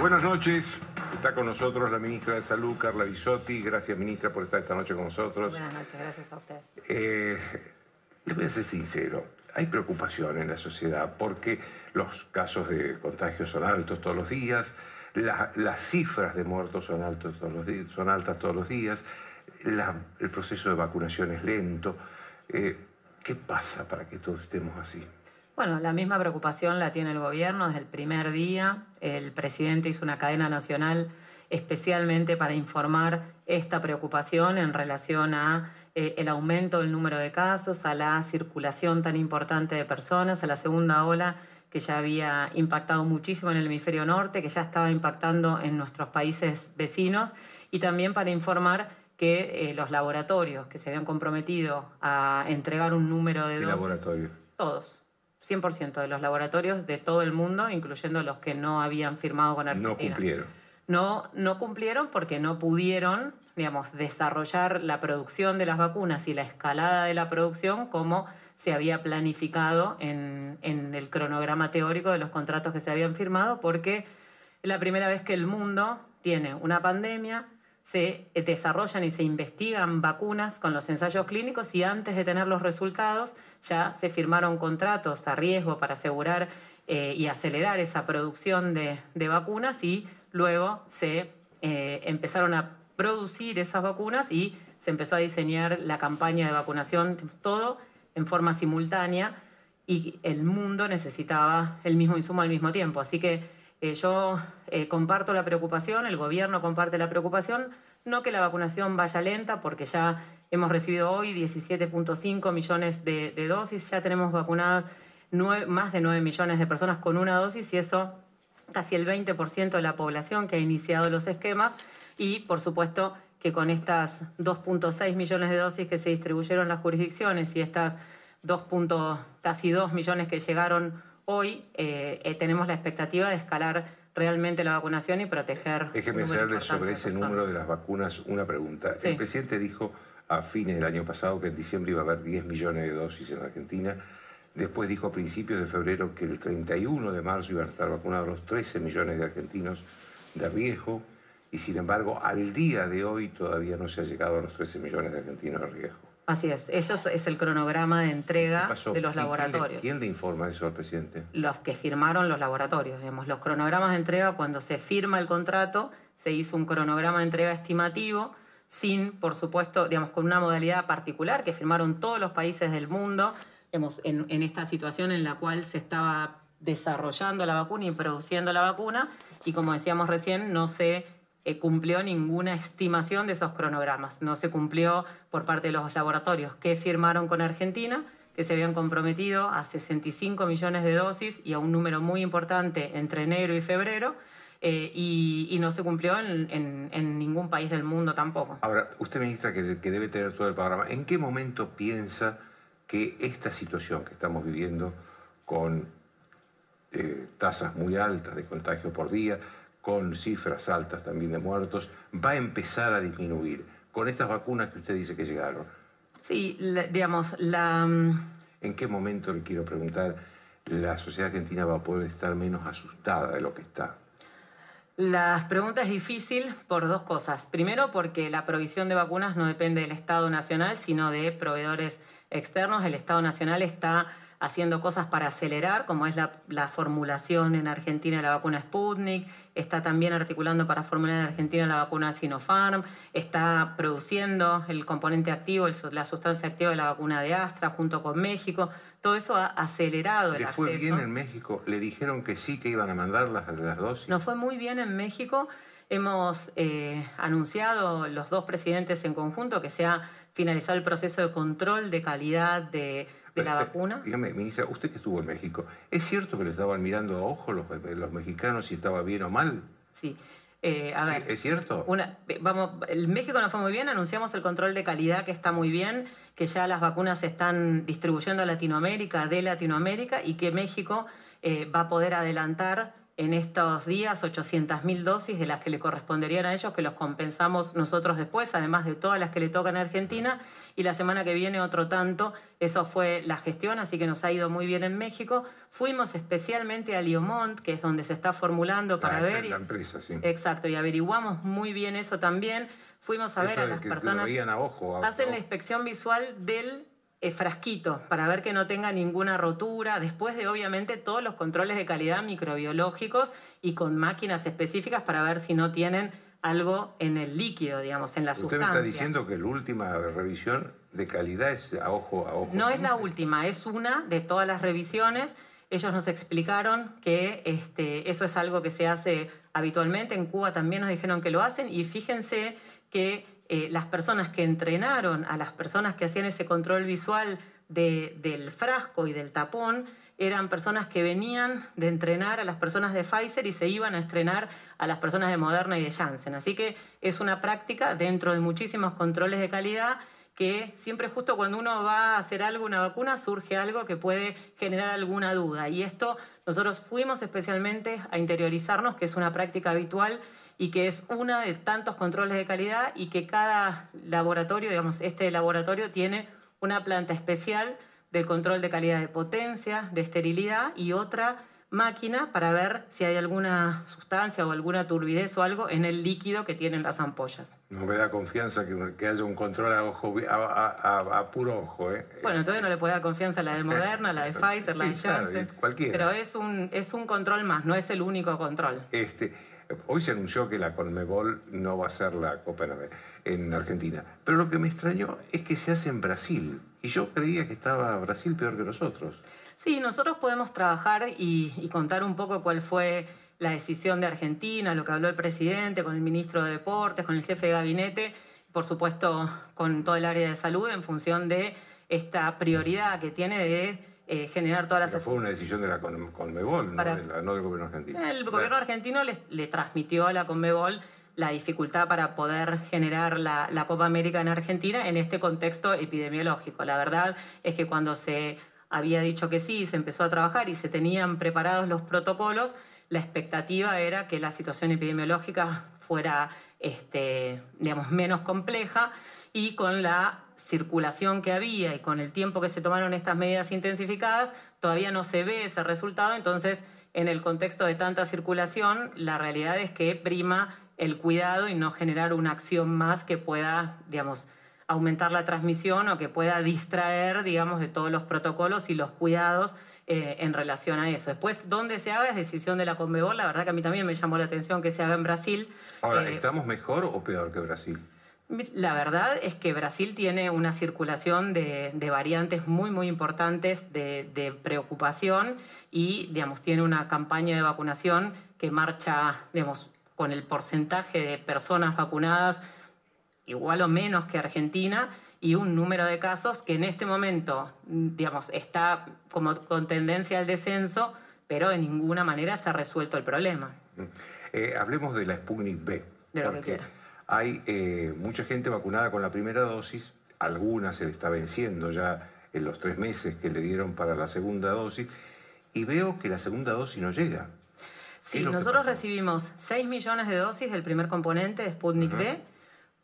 Buenas noches. Está con nosotros la ministra de Salud, Carla Bisotti. Gracias, ministra, por estar esta noche con nosotros. Buenas noches, gracias a usted. Eh, le voy a ser sincero, hay preocupación en la sociedad porque los casos de contagio son altos todos los días, la- las cifras de muertos son, altos todos los días, son altas todos los días, la- el proceso de vacunación es lento. Eh, ¿Qué pasa para que todos estemos así? Bueno, la misma preocupación la tiene el gobierno desde el primer día. El presidente hizo una cadena nacional especialmente para informar esta preocupación en relación a eh, el aumento del número de casos, a la circulación tan importante de personas, a la segunda ola que ya había impactado muchísimo en el hemisferio norte, que ya estaba impactando en nuestros países vecinos, y también para informar que eh, los laboratorios que se habían comprometido a entregar un número de ¿Qué dosis laboratorio? todos, 100% de los laboratorios de todo el mundo, incluyendo los que no habían firmado con Argentina. No cumplieron. No, no cumplieron porque no pudieron, digamos, desarrollar la producción de las vacunas y la escalada de la producción como se había planificado en, en el cronograma teórico de los contratos que se habían firmado, porque es la primera vez que el mundo tiene una pandemia, se desarrollan y se investigan vacunas con los ensayos clínicos y antes de tener los resultados ya se firmaron contratos a riesgo para asegurar eh, y acelerar esa producción de, vacunas y luego se eh, empezaron a producir esas vacunas y se empezó a diseñar la campaña de vacunación, todo en forma simultánea y el mundo necesitaba el mismo insumo al mismo tiempo. Así que eh, yo eh, comparto la preocupación, el gobierno comparte la preocupación, no que la vacunación vaya lenta, porque ya hemos recibido hoy 17.5 millones de, dosis, ya tenemos vacunadas más de 9 millones de personas con una dosis y eso casi el 20% de la población que ha iniciado los esquemas y por supuesto que con estas 2.6 millones de dosis que se distribuyeron las jurisdicciones y estas 2. punto- casi 2 millones que llegaron hoy, eh, eh, tenemos la expectativa de escalar realmente la vacunación y proteger. Déjeme hacerle sobre ese número de las vacunas una pregunta. Sí. El presidente dijo a fines del año pasado que en diciembre iba a haber 10 millones de dosis en Argentina. Después dijo a principios de febrero que el 31 de marzo iban a estar vacunados los 13 millones de argentinos de riesgo. Y sin embargo, al día de hoy todavía no se ha llegado a los 13 millones de argentinos de riesgo. Así es, eso es- el cronograma de entrega de los ¿Y quién le- laboratorios. ¿Quién le informa eso al presidente? los que firmaron los laboratorios. Digamos, los cronogramas de entrega, cuando se firma el contrato, se hizo un cronograma de entrega estimativo, sin, por supuesto, digamos, con una modalidad particular que firmaron todos los países del mundo, digamos, en, en esta situación en la cual se estaba desarrollando la vacuna y produciendo la vacuna, y como decíamos recién, no se eh, cumplió ninguna estimación de esos cronogramas. No se cumplió por parte de los laboratorios que firmaron con Argentina, que se habían comprometido a 65 millones de dosis y a un número muy importante entre enero y febrero, eh, y, no se cumplió en, ningún país del mundo tampoco. Ahora, usted ministra que, que debe tener todo el panorama, ¿en qué momento piensa que esta situación que estamos viviendo con eh, tasas muy altas de contagio por día, con cifras altas también de muertos, va a empezar a disminuir con estas vacunas que usted dice que llegaron? Sí, la- digamos, la... mm, ¿En qué momento, le quiero preguntar, la sociedad argentina va a poder estar menos asustada de lo que está? La pregunta es difícil por dos cosas. Primero, porque la provisión de vacunas no depende del Estado Nacional, sino de proveedores externos. El Estado Nacional está haciendo cosas para acelerar, como es la, la formulación en Argentina de la vacuna Sputnik, está también articulando para formular en Argentina la vacuna Sinopharm, está produciendo el componente activo, el- la sustancia activa de la vacuna de Astra junto con México. Todo eso ha acelerado el ¿Le fue acceso. bien en México? ¿Le dijeron que sí, que iban a mandar las, las dosis? Nos fue muy bien en México. Hemos eh, anunciado los dos presidentes en conjunto que se ha finalizado el proceso de control de calidad de, de la vacuna. Dígame, ministra, usted que estuvo en México, ¿es cierto que le estaban mirando a ojo los, los mexicanos si estaba bien o mal? Sí. Eh, a Sí, ver, ¿Es cierto? Una, eh, vamos, el México nos fue muy bien, anunciamos el control de calidad que está muy bien, que ya las vacunas se están distribuyendo a Latinoamérica, de Latinoamérica, y que México eh, va a poder adelantar en estos días 800.000 dosis de las que le corresponderían a ellos, que los compensamos nosotros después, además de todas las que le tocan a Argentina, y la semana que viene otro tanto. Eso fue la gestión, así que nos ha ido muy bien en México. Fuimos especialmente a Liomont, que es donde se está formulando para Ah, ver... La empresa, sí. Exacto, y averiguamos muy bien eso también. Fuimos a ver a las que lo personas. veían a ojo. a- Hacen a la inspección visual del eh, frasquito para ver que no tenga ninguna rotura, después de obviamente todos los controles de calidad microbiológicos y con máquinas específicas para ver si no tienen algo en el líquido, digamos, en la Usted me sustancia. está diciendo que la última revisión de calidad es a ojo a ojo. No es la última, es una de todas las revisiones. Ellos nos explicaron que este, eso es algo que se hace habitualmente. En Cuba también nos dijeron que lo hacen. Y fíjense que eh, las personas que entrenaron a las personas que hacían ese control visual de- del frasco y del tapón eran personas que venían de entrenar a las personas de Pfizer y se iban a estrenar a las personas de Moderna y de Janssen. Así que es una práctica dentro de muchísimos controles de calidad que siempre justo cuando uno va a hacer algo, una vacuna, surge algo que puede generar alguna duda. Y esto nosotros fuimos especialmente a interiorizarnos, que es una práctica habitual y que es una de tantos controles de calidad y que cada laboratorio, digamos, este laboratorio tiene una planta especial del control de calidad de potencia, de esterilidad y otra máquina para ver si hay alguna sustancia o alguna turbidez o algo en el líquido que tienen las ampollas. No me da confianza que, que haya un control a, ojo, a, a- a- a puro ojo. ¿eh? Bueno, entonces no le puede dar confianza a la de Moderna, la de Pfizer, la de claro, Janssen. cualquiera. Pero es un, es un control más, no es el único control. Este, hoy se anunció que la Conmebol no va a ser la Copa en- en Argentina. Pero lo que me extrañó es que se hace en Brasil. Y yo creía que estaba Brasil peor que nosotros. Sí, nosotros podemos trabajar y, y contar un poco cuál fue la decisión de Argentina, lo que habló el presidente con el ministro de Deportes, con el jefe de gabinete, por supuesto con todo el área de salud en función de esta prioridad que tiene de eh, generar todas las Pero fue una decisión de la Con- Conmebol, no, de la- no del gobierno argentino. El gobierno argentino le, le transmitió a la Conmebol la dificultad para poder generar la, Copa América en Argentina en este contexto epidemiológico. La verdad es que cuando se había dicho que sí, se empezó a trabajar y se tenían preparados los protocolos, la expectativa era que la situación epidemiológica fuera este, digamos, menos compleja y con la circulación que había y con el tiempo que se tomaron estas medidas intensificadas, todavía no se ve ese resultado. Entonces, en el contexto de tanta circulación, la realidad es que prima el cuidado y no generar una acción más que pueda, digamos, aumentar la transmisión o que pueda distraer, digamos, de todos los protocolos y los cuidados eh, en relación a eso. Después, dónde se haga es decisión de la Conmebol. La verdad que a mí también me llamó la atención que se haga en Brasil. Ahora, Eh, ¿estamos mejor o peor que Brasil? la verdad es que Brasil tiene una circulación de, de variantes muy, muy importantes de, de preocupación y, digamos, tiene una campaña de vacunación que marcha, digamos, con el porcentaje de personas vacunadas igual o menos que Argentina y un número de casos que en este momento, mm, digamos, está como con tendencia al descenso, pero de ninguna manera está resuelto el problema. Eh, hablemos de la Sputnik B. De lo que porque quiera. hay eh, mucha gente vacunada con la primera dosis, alguna se le está venciendo ya en los tres meses que le dieron para la segunda dosis, y veo que la segunda dosis no llega. Sí, nosotros recibimos 6 millones de dosis del primer componente de Sputnik B,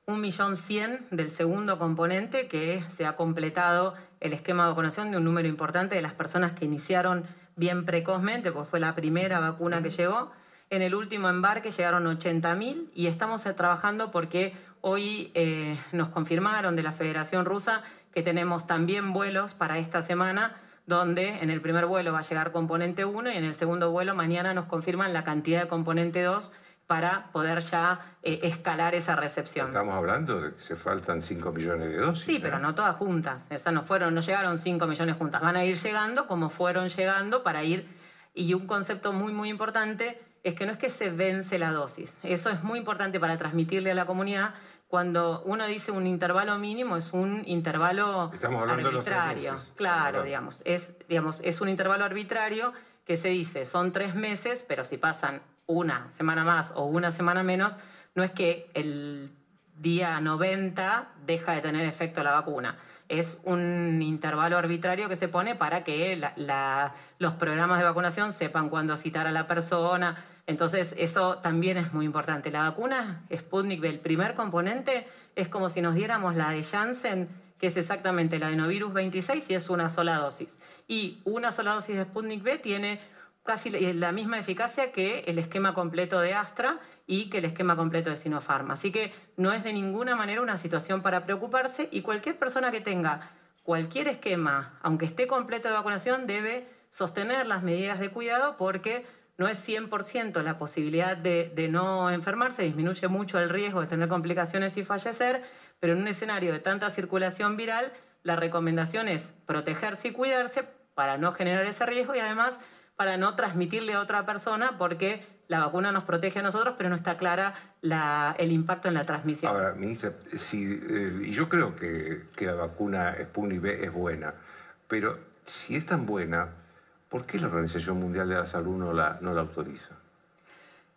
1.100.000 del segundo componente, que se ha completado el esquema de vacunación de un número importante de las personas que iniciaron bien precozmente, porque fue la primera vacuna que llegó. En el último embarque llegaron 80.000 y estamos eh, trabajando porque hoy eh, nos confirmaron de la Federación Rusa que tenemos también vuelos para esta semana donde en el primer vuelo va a llegar componente 1 y en el segundo vuelo mañana nos confirman la cantidad de componente 2 para poder ya eh, escalar esa recepción. Estamos hablando de que se faltan 5 millones de dosis. Sí, pero no todas juntas. Esas no fueron, no llegaron 5 millones juntas. Van a ir llegando como fueron llegando para ir. Y un concepto muy, muy importante es que no es que se vence la dosis. Eso es muy importante para transmitirle a la comunidad. Cuando uno dice un intervalo mínimo, es un intervalo Estamos hablando arbitrario. de los tres meses. Claro, digamos. Es, digamos. es un intervalo arbitrario que se dice son tres meses, pero si pasan una semana más o una semana menos, no es que el día 90 deja de tener efecto la vacuna. Es un intervalo arbitrario que se pone para que la- la- los programas de vacunación sepan cuándo citar a la persona. Entonces, eso también es muy importante. La vacuna Sputnik el primer componente, es como si nos diéramos la de Janssen, que es exactamente la adenovirus 26 y es una sola dosis. Y una sola dosis de Sputnik V tiene casi la misma eficacia que el esquema completo de Astra y que el esquema completo de Sinopharm. Así que no es de ninguna manera una situación para preocuparse y cualquier persona que tenga cualquier esquema, aunque esté completo de vacunación, debe sostener las medidas de cuidado porque no es 100% la posibilidad de, no enfermarse, disminuye mucho el riesgo de tener complicaciones y fallecer, pero en un escenario de tanta circulación viral, la recomendación es protegerse y cuidarse para no generar ese riesgo y además para no transmitirle a otra persona porque la vacuna nos protege a nosotros, pero no está clara la- el impacto en la transmisión. Ahora, ministra, si, eh, yo creo que, que la vacuna Sputnik V es buena, pero si es tan buena, ¿por qué la Organización Mundial de la Salud no la, no la autoriza?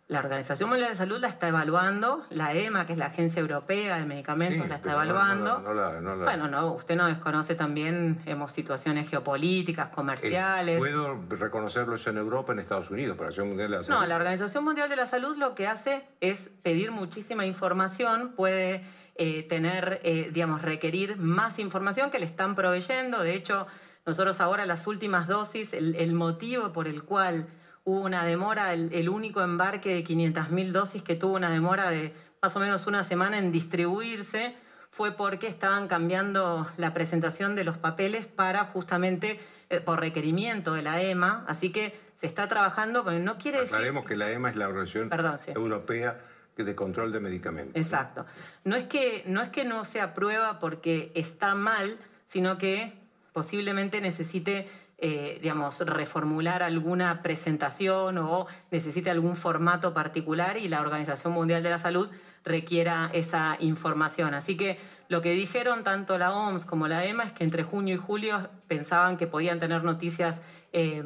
La Organización Mundial de Salud la está evaluando, la EMA, que es la Agencia Europea de Medicamentos, Sí, la está evaluando. No, la- no la- no la- Bueno, no, usted no desconoce también hemos situaciones geopolíticas, comerciales. ¿Puedo reconocerlo eso en Europa, en Estados Unidos, la Organización Mundial de la Salud? No, la Organización Mundial de la Salud lo que hace es pedir muchísima información, puede eh, tener, eh, digamos, requerir más información que le están proveyendo. De hecho, nosotros ahora las últimas dosis, el, el motivo por el cual hubo una demora, el, el único embarque de 500.000 dosis que tuvo una demora de más o menos una semana en distribuirse, fue porque estaban cambiando la presentación de los papeles para justamente eh, por requerimiento de la EMA, así que se está trabajando, pero no quiere decir... Aclaremos que la EMA es la Organización Perdón, sí. Europea de Control de Medicamentos. Exacto. No es, que, no es que no se aprueba porque está mal, sino que posiblemente necesite, eh, digamos, reformular alguna presentación o necesite algún formato particular y la Organización Mundial de la Salud requiera esa información. Así que lo que dijeron tanto la OMS como la EMA es que entre junio y julio pensaban que podían tener noticias eh,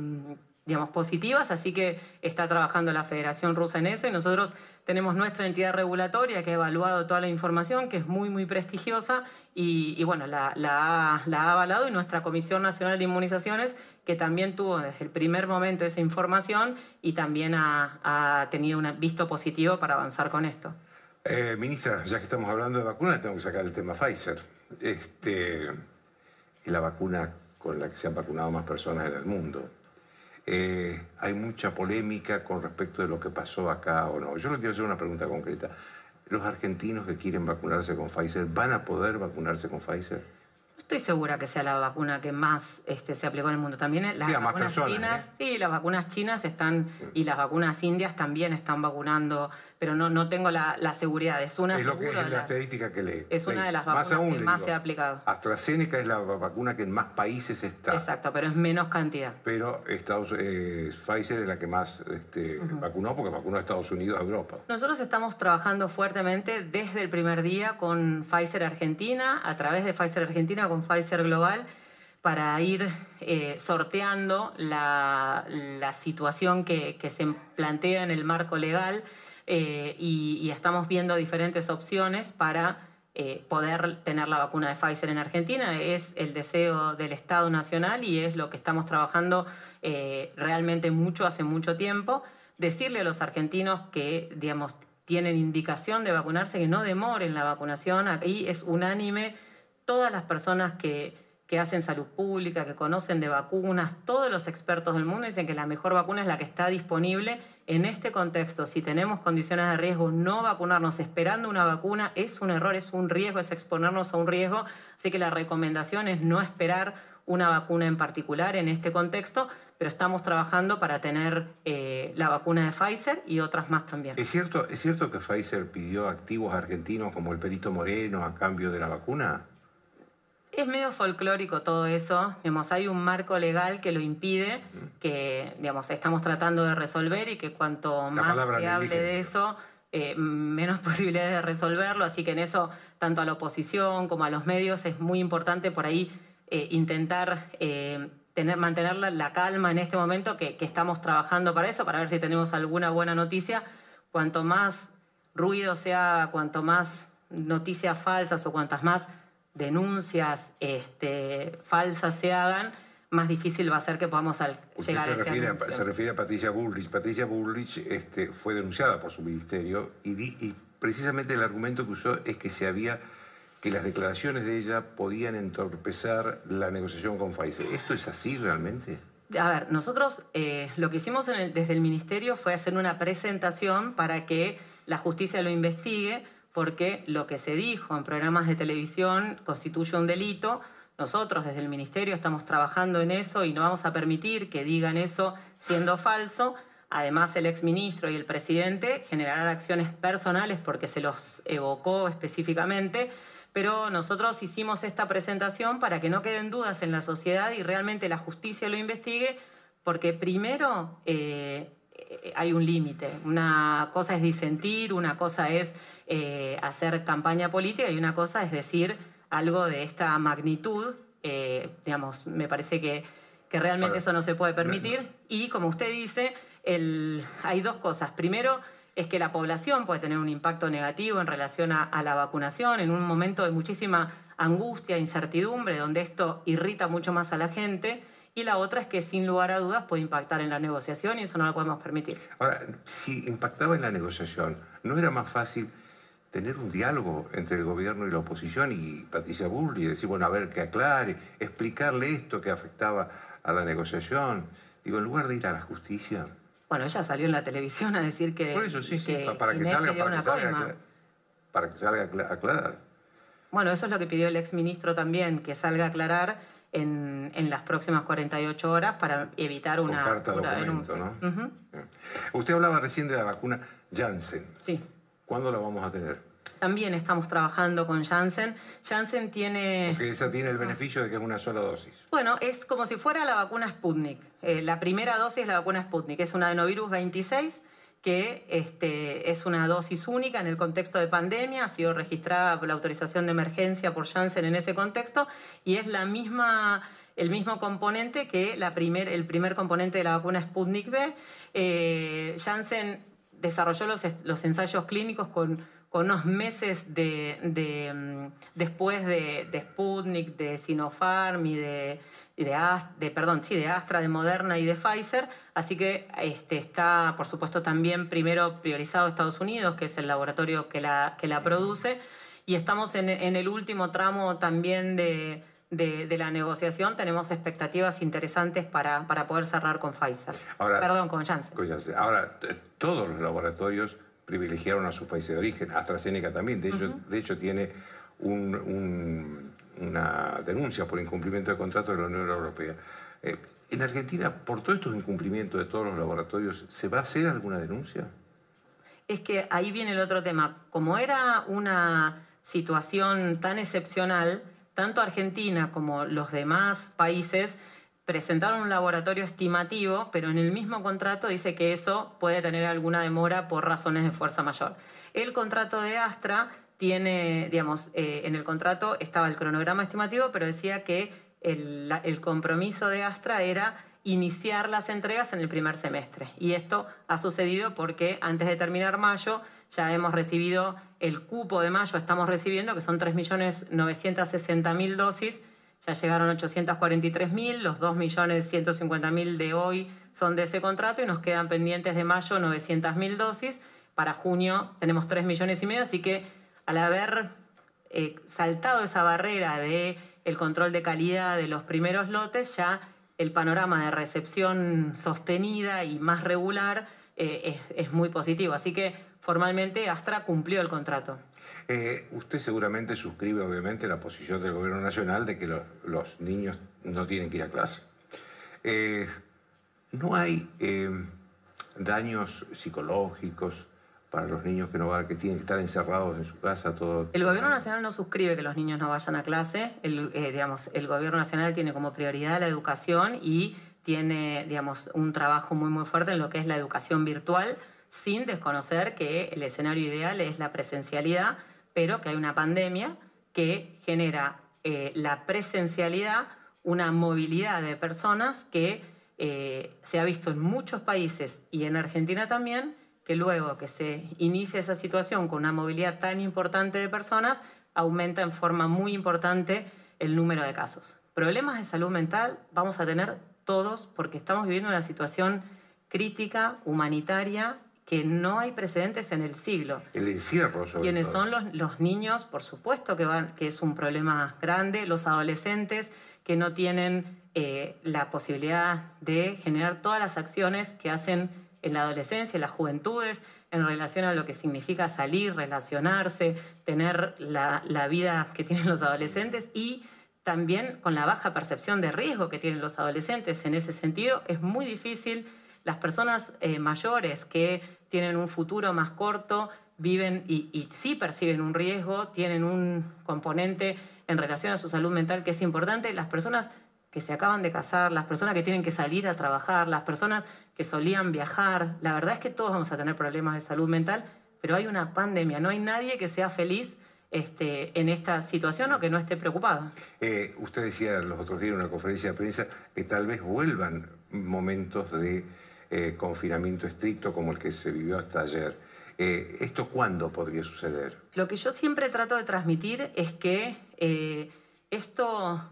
digamos, positivas, así que está trabajando la Federación Rusa en eso y nosotros tenemos nuestra entidad regulatoria que ha evaluado toda la información, que es muy, muy prestigiosa y, bueno, la, ha- la ha avalado y nuestra Comisión Nacional de Inmunizaciones, que también tuvo desde el primer momento esa información y también ha, tenido un visto positivo para avanzar con esto. Eh, ministra, ya que estamos hablando de vacunas, tengo que sacar el tema Pfizer. Este, la vacuna con la que se han vacunado más personas en el mundo. Eh, hay mucha polémica con respecto de lo que pasó acá o no. Yo le quiero hacer una pregunta concreta. ¿Los argentinos que quieren vacunarse con Pfizer van a poder vacunarse con Pfizer? No estoy segura que sea la vacuna que más este, se aplicó en el mundo. También eh, las Sí, vacunas personas, chinas, ¿eh? sí, las vacunas chinas están y las vacunas indias también están vacunando, pero no, no tengo la, la seguridad. Es una es lo que seguro es de la las- estadística que leí. es una de las Más vacunas aún, que más digo, se ha aplicado. AstraZeneca es la vacuna que en más países está. Exacto, pero es menos cantidad. Pero Estados, eh, Pfizer es la que más este, vacunó porque vacunó a Estados Unidos, a Europa. Nosotros estamos trabajando fuertemente desde el primer día con Pfizer Argentina, a través de Pfizer Argentina con Pfizer Global, para ir eh, sorteando la, la situación que, que se plantea en el marco legal eh, y, estamos viendo diferentes opciones para eh, poder tener la vacuna de Pfizer en Argentina. Es el deseo del Estado Nacional y es lo que estamos trabajando eh, realmente mucho hace mucho tiempo. Decirle a los argentinos que, digamos, tienen indicación de vacunarse, que no demoren la vacunación. Ahí es unánime. Todas las personas que, que hacen salud pública, que conocen de vacunas, todos los expertos del mundo dicen que la mejor vacuna es la que está disponible en este contexto. Si tenemos condiciones de riesgo, no vacunarnos esperando una vacuna es un error, es un riesgo, es exponernos a un riesgo. Así que la recomendación es no esperar una vacuna en particular en este contexto, pero estamos trabajando para tener eh, la vacuna de Pfizer y otras más también. ¿Es cierto, ¿Es cierto que Pfizer pidió activos argentinos como el perito Moreno a cambio de la vacuna? Es medio folclórico todo eso. Digamos, hay un marco legal que lo impide, que digamos, estamos tratando de resolver y que cuanto más se hable de eso, eh, menos posibilidades de resolverlo. Así que en eso, tanto a la oposición como a los medios, es muy importante por ahí eh, intentar eh, tener, mantener la, calma en este momento, que, que estamos trabajando para eso, para ver si tenemos alguna buena noticia. Cuanto más ruido sea, cuanto más noticias falsas o cuantas más denuncias este, falsas se hagan, más difícil va a ser que podamos al, llegar se a ese refiere, a, se refiere a Patricia Bullrich. Patricia Bullrich este, fue denunciada por su ministerio y, di- y precisamente el argumento que usó es que se había que las declaraciones de ella podían entorpecer la negociación con Pfizer. ¿Esto es así realmente? A ver, nosotros eh, lo que hicimos en el- desde el Ministerio fue hacer una presentación para que la justicia lo investigue, porque lo que se dijo en programas de televisión constituye un delito. Nosotros desde el Ministerio estamos trabajando en eso y no vamos a permitir que digan eso siendo falso. Además, el exministro y el presidente generarán acciones personales porque se los evocó específicamente, pero nosotros hicimos esta presentación para que no queden dudas en la sociedad y realmente la justicia lo investigue, porque primero eh, eh, hay un límite. Una cosa es disentir, una cosa es eh, hacer campaña política y una cosa es decir algo de esta magnitud. Eh, digamos, me parece que, que realmente Ahora, eso no se puede permitir. Y como usted dice, el- hay dos cosas. Primero, es que la población puede tener un impacto negativo en relación a, a la vacunación en un momento de muchísima angustia, incertidumbre, donde esto irrita mucho más a la gente. Y la otra es que sin lugar a dudas puede impactar en la negociación y eso no lo podemos permitir. Ahora, si impactaba en la negociación, ¿no era más fácil tener un diálogo entre el gobierno y la oposición y Patricia y decir, bueno, a ver, que aclare, explicarle esto que afectaba a la negociación? Digo, en lugar de ir a la justicia. Bueno, ella salió en la televisión a decir que. Por eso, sí, sí, que para que salga, para que salga, para que salga a acla- aclarar. Bueno, eso es lo que pidió el exministro también, que salga a aclarar en, en las próximas 48 horas para evitar Con una carta futura documento, denuncia. ¿no? Usted hablaba recién de la vacuna Janssen. Sí. ¿Cuándo la vamos a tener? También estamos trabajando con Janssen. Janssen tiene... Porque esa tiene el beneficio de que es una sola dosis. Bueno, es como si fuera la vacuna Sputnik. Eh, la primera dosis es la vacuna Sputnik. Es una adenovirus 26 que este, es una dosis única en el contexto de pandemia, ha sido registrada por la autorización de emergencia por Janssen en ese contexto y es la misma, el mismo componente que la primer, el primer componente de la vacuna Sputnik V. Eh, Janssen desarrolló los, ensayos clínicos con, unos meses de, mm, después de, Sputnik, de Sinopharm y de, de, perdón, sí, de Astra, de Moderna y de Pfizer. Así que este, está, por supuesto, también primero priorizado Estados Unidos, que es el laboratorio que la, que la produce. Y estamos en el último tramo también de, de- de la negociación. Tenemos expectativas interesantes para, para poder cerrar con Pfizer. Ahora- Perdón, con Janssen. Con Janssen. Ahora, todos los laboratorios privilegiaron a su país de origen. AstraZeneca también. De hecho, de hecho tiene un- un- una denuncia por incumplimiento de contrato de la Unión Europea. Eh, en Argentina, por todos estos incumplimientos de todos los laboratorios, ¿se va a hacer alguna denuncia? Es que ahí viene el otro tema. Como era una situación tan excepcional, tanto Argentina como los demás países presentaron un laboratorio estimativo, pero en el mismo contrato dice que eso puede tener alguna demora por razones de fuerza mayor. El contrato de Astra tiene, digamos, eh, en el contrato estaba el cronograma estimativo, pero decía que el, compromiso de Astra era iniciar las entregas en el primer semestre. Y esto ha sucedido porque antes de terminar mayo ya hemos recibido el cupo de mayo, estamos recibiendo, que son 3.960.000 dosis, ya llegaron 843.000, los 2.150.000 de hoy son de ese contrato y nos quedan pendientes de mayo 900.000 dosis. Para junio tenemos 3 millones y medio, así que al haber eh, saltado esa barrera de el control de calidad de los primeros lotes, ya el panorama de recepción sostenida y más regular eh, es, es muy positivo. Así que formalmente Astra cumplió el contrato. Eh, usted seguramente suscribe, obviamente, la posición del gobierno nacional de que lo- los niños no tienen que ir a clase. Eh, ¿No hay eh, daños psicológicos para los niños que, no van, que tienen que estar encerrados en su casa todo? El gobierno nacional no suscribe que los niños no vayan a clase. El, eh, digamos, el gobierno nacional tiene como prioridad la educación y tiene digamos, un trabajo muy muy fuerte en lo que es la educación virtual, sin desconocer que el escenario ideal es la presencialidad, pero que hay una pandemia que genera eh, la presencialidad, una movilidad de personas que eh, se ha visto en muchos países y en Argentina también, que luego que se inicia esa situación con una movilidad tan importante de personas, aumenta en forma muy importante el número de casos. Problemas de salud mental vamos a tener todos porque estamos viviendo una situación crítica, humanitaria, que no hay precedentes en el siglo. El encierro, sobre Quienes todo. son los, los niños, por supuesto que, van, que es un problema grande, los adolescentes que no tienen eh, la posibilidad de generar todas las acciones que hacen en la adolescencia, en las juventudes, en relación a lo que significa salir, relacionarse, tener la, la vida que tienen los adolescentes y también con la baja percepción de riesgo que tienen los adolescentes. En ese sentido, es muy difícil. Las personas eh, mayores que tienen un futuro más corto viven y, y sí perciben un riesgo, tienen un componente en relación a su salud mental que es importante. Las personas que se acaban de casar, las personas que tienen que salir a trabajar, las personas que solían viajar, la verdad es que todos vamos a tener problemas de salud mental, pero hay una pandemia, no hay nadie que sea feliz este, en esta situación o que no esté preocupado. Eh, usted decía los otros días en una conferencia de prensa que tal vez vuelvan momentos de eh, confinamiento estricto como el que se vivió hasta ayer. Eh, ¿Esto cuándo podría suceder? Lo que yo siempre trato de transmitir es que eh, esto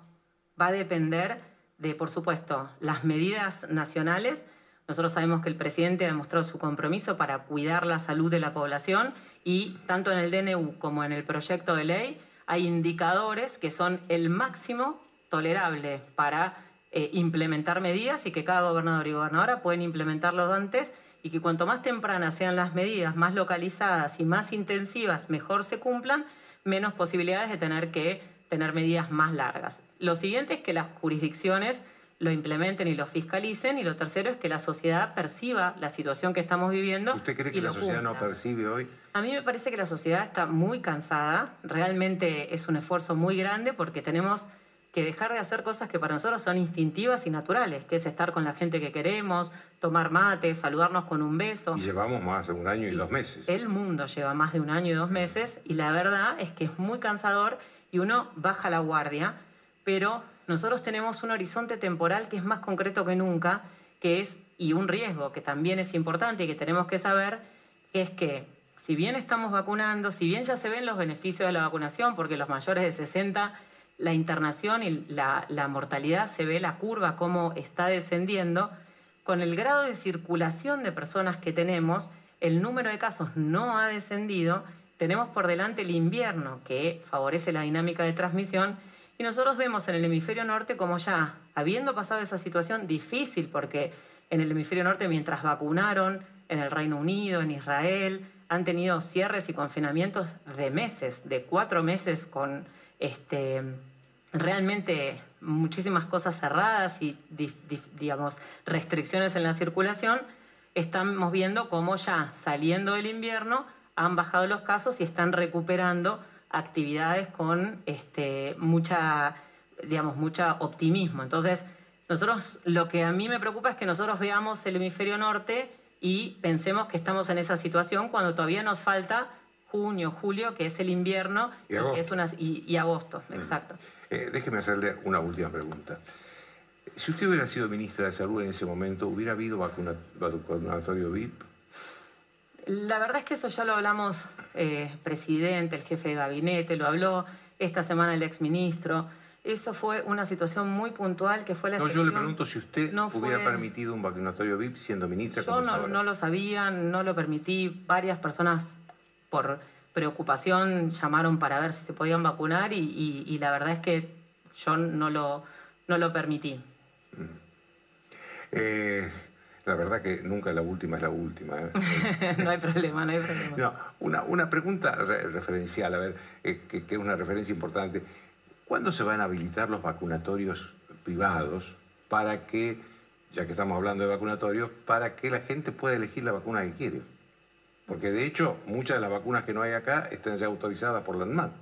va a depender de, por supuesto, las medidas nacionales. Nosotros sabemos que el presidente ha demostrado su compromiso para cuidar la salud de la población y tanto en el DNU como en el proyecto de ley hay indicadores que son el máximo tolerable para eh, implementar medidas y que cada gobernador y gobernadora pueden implementarlos antes y que cuanto más tempranas sean las medidas, más localizadas y más intensivas, mejor se cumplan, menos posibilidades de tener que tener medidas más largas. Lo siguiente es que las jurisdicciones lo implementen y lo fiscalicen y lo tercero es que la sociedad perciba la situación que estamos viviendo. ¿Usted cree y que la sociedad no percibe hoy? A mí me parece que la sociedad está muy cansada, realmente es un esfuerzo muy grande porque tenemos que dejar de hacer cosas que para nosotros son instintivas y naturales, que es estar con la gente que queremos, tomar mate, saludarnos con un beso. Y llevamos más de un año y dos meses. El mundo lleva más de un año y dos meses y la verdad es que es muy cansador y uno baja la guardia, pero nosotros tenemos un horizonte temporal que es más concreto que nunca, que es, y un riesgo que también es importante y que tenemos que saber, que es que si bien estamos vacunando, si bien ya se ven los beneficios de la vacunación, porque los mayores de 60, la internación y la, mortalidad se ve la curva cómo está descendiendo, con el grado de circulación de personas que tenemos, el número de casos no ha descendido, tenemos por delante el invierno que favorece la dinámica de transmisión. Y nosotros vemos en el hemisferio norte como ya, habiendo pasado esa situación difícil, porque en el hemisferio norte mientras vacunaron, en el Reino Unido, en Israel, han tenido cierres y confinamientos de meses, de cuatro meses con este, realmente muchísimas cosas cerradas y, di- di- digamos, restricciones en la circulación, estamos viendo cómo ya saliendo del invierno han bajado los casos y están recuperando actividades con este, mucha, digamos, mucha optimismo. Entonces, nosotros, lo que a mí me preocupa es que nosotros veamos el hemisferio norte y pensemos que estamos en esa situación cuando todavía nos falta junio, julio, que es el invierno, Y agosto. es una, y, y agosto, exacto. Eh, déjeme hacerle una última pregunta. Si usted hubiera sido ministra de Salud en ese momento, ¿hubiera habido vacuna- vacunatorio VIP? La verdad es que eso ya lo hablamos, eh, presidente, el jefe de gabinete, lo habló esta semana el exministro. Eso fue una situación muy puntual que fue la No, yo le pregunto si usted no hubiera fue- permitido un vacunatorio VIP siendo ministra. Yo no, no lo sabía, no lo permití. Varias personas por preocupación llamaron para ver si se podían vacunar y, y- y la verdad es que yo no lo, no lo permití. Eh, La verdad que nunca la última es la última. ¿eh? no hay problema, no hay problema. No, una, una pregunta referencial, a ver, eh, que, que, es una referencia importante. ¿Cuándo se van a habilitar los vacunatorios privados para que, ya que estamos hablando de vacunatorios, para que la gente pueda elegir la vacuna que quiere? Porque de hecho, muchas de las vacunas que no hay acá están ya autorizadas por la ANMAT.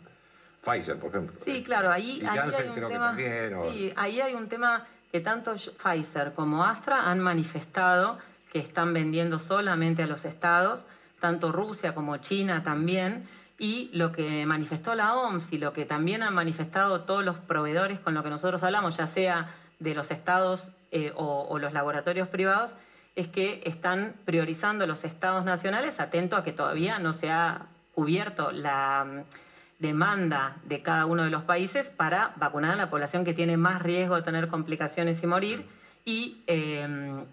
Pfizer, por ejemplo. Sí, claro, ahí, ahí hay un tema. sí, ahí hay un tema que tanto Pfizer como Astra han manifestado que están vendiendo solamente a los estados, tanto Rusia como China también, y lo que manifestó la OMS y lo que también han manifestado todos los proveedores con lo que nosotros hablamos, ya sea de los estados eh, o, los laboratorios privados, es que están priorizando los estados nacionales, atento a que todavía no se ha cubierto la demanda de cada uno de los países para vacunar a la población que tiene más riesgo de tener complicaciones y morir. Y em,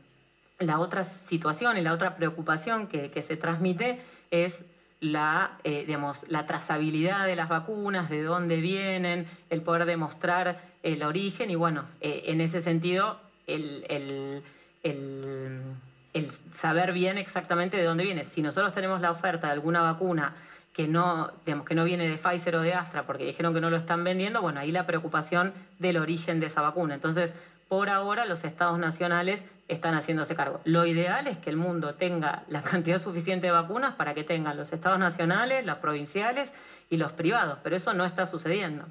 la otra situación y la otra preocupación que, se transmite es la, eh, digamos, la trazabilidad de las vacunas, de dónde vienen, el poder demostrar el origen y bueno, eh, en ese sentido el, el saber bien exactamente de dónde viene. Si nosotros tenemos la oferta de alguna vacuna que no, digamos, que no viene de Pfizer o de Astra porque dijeron que no lo están vendiendo, bueno, ahí la preocupación del origen de esa vacuna. Entonces, por ahora los estados nacionales están haciéndose cargo. Lo ideal es que el mundo tenga la cantidad suficiente de vacunas para que tengan los estados nacionales, las provinciales y los privados, pero eso no está sucediendo.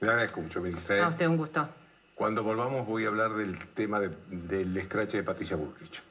Le agradezco mucho. A usted un gusto. Cuando volvamos voy a hablar del tema del scratch de Patricia Bullrich.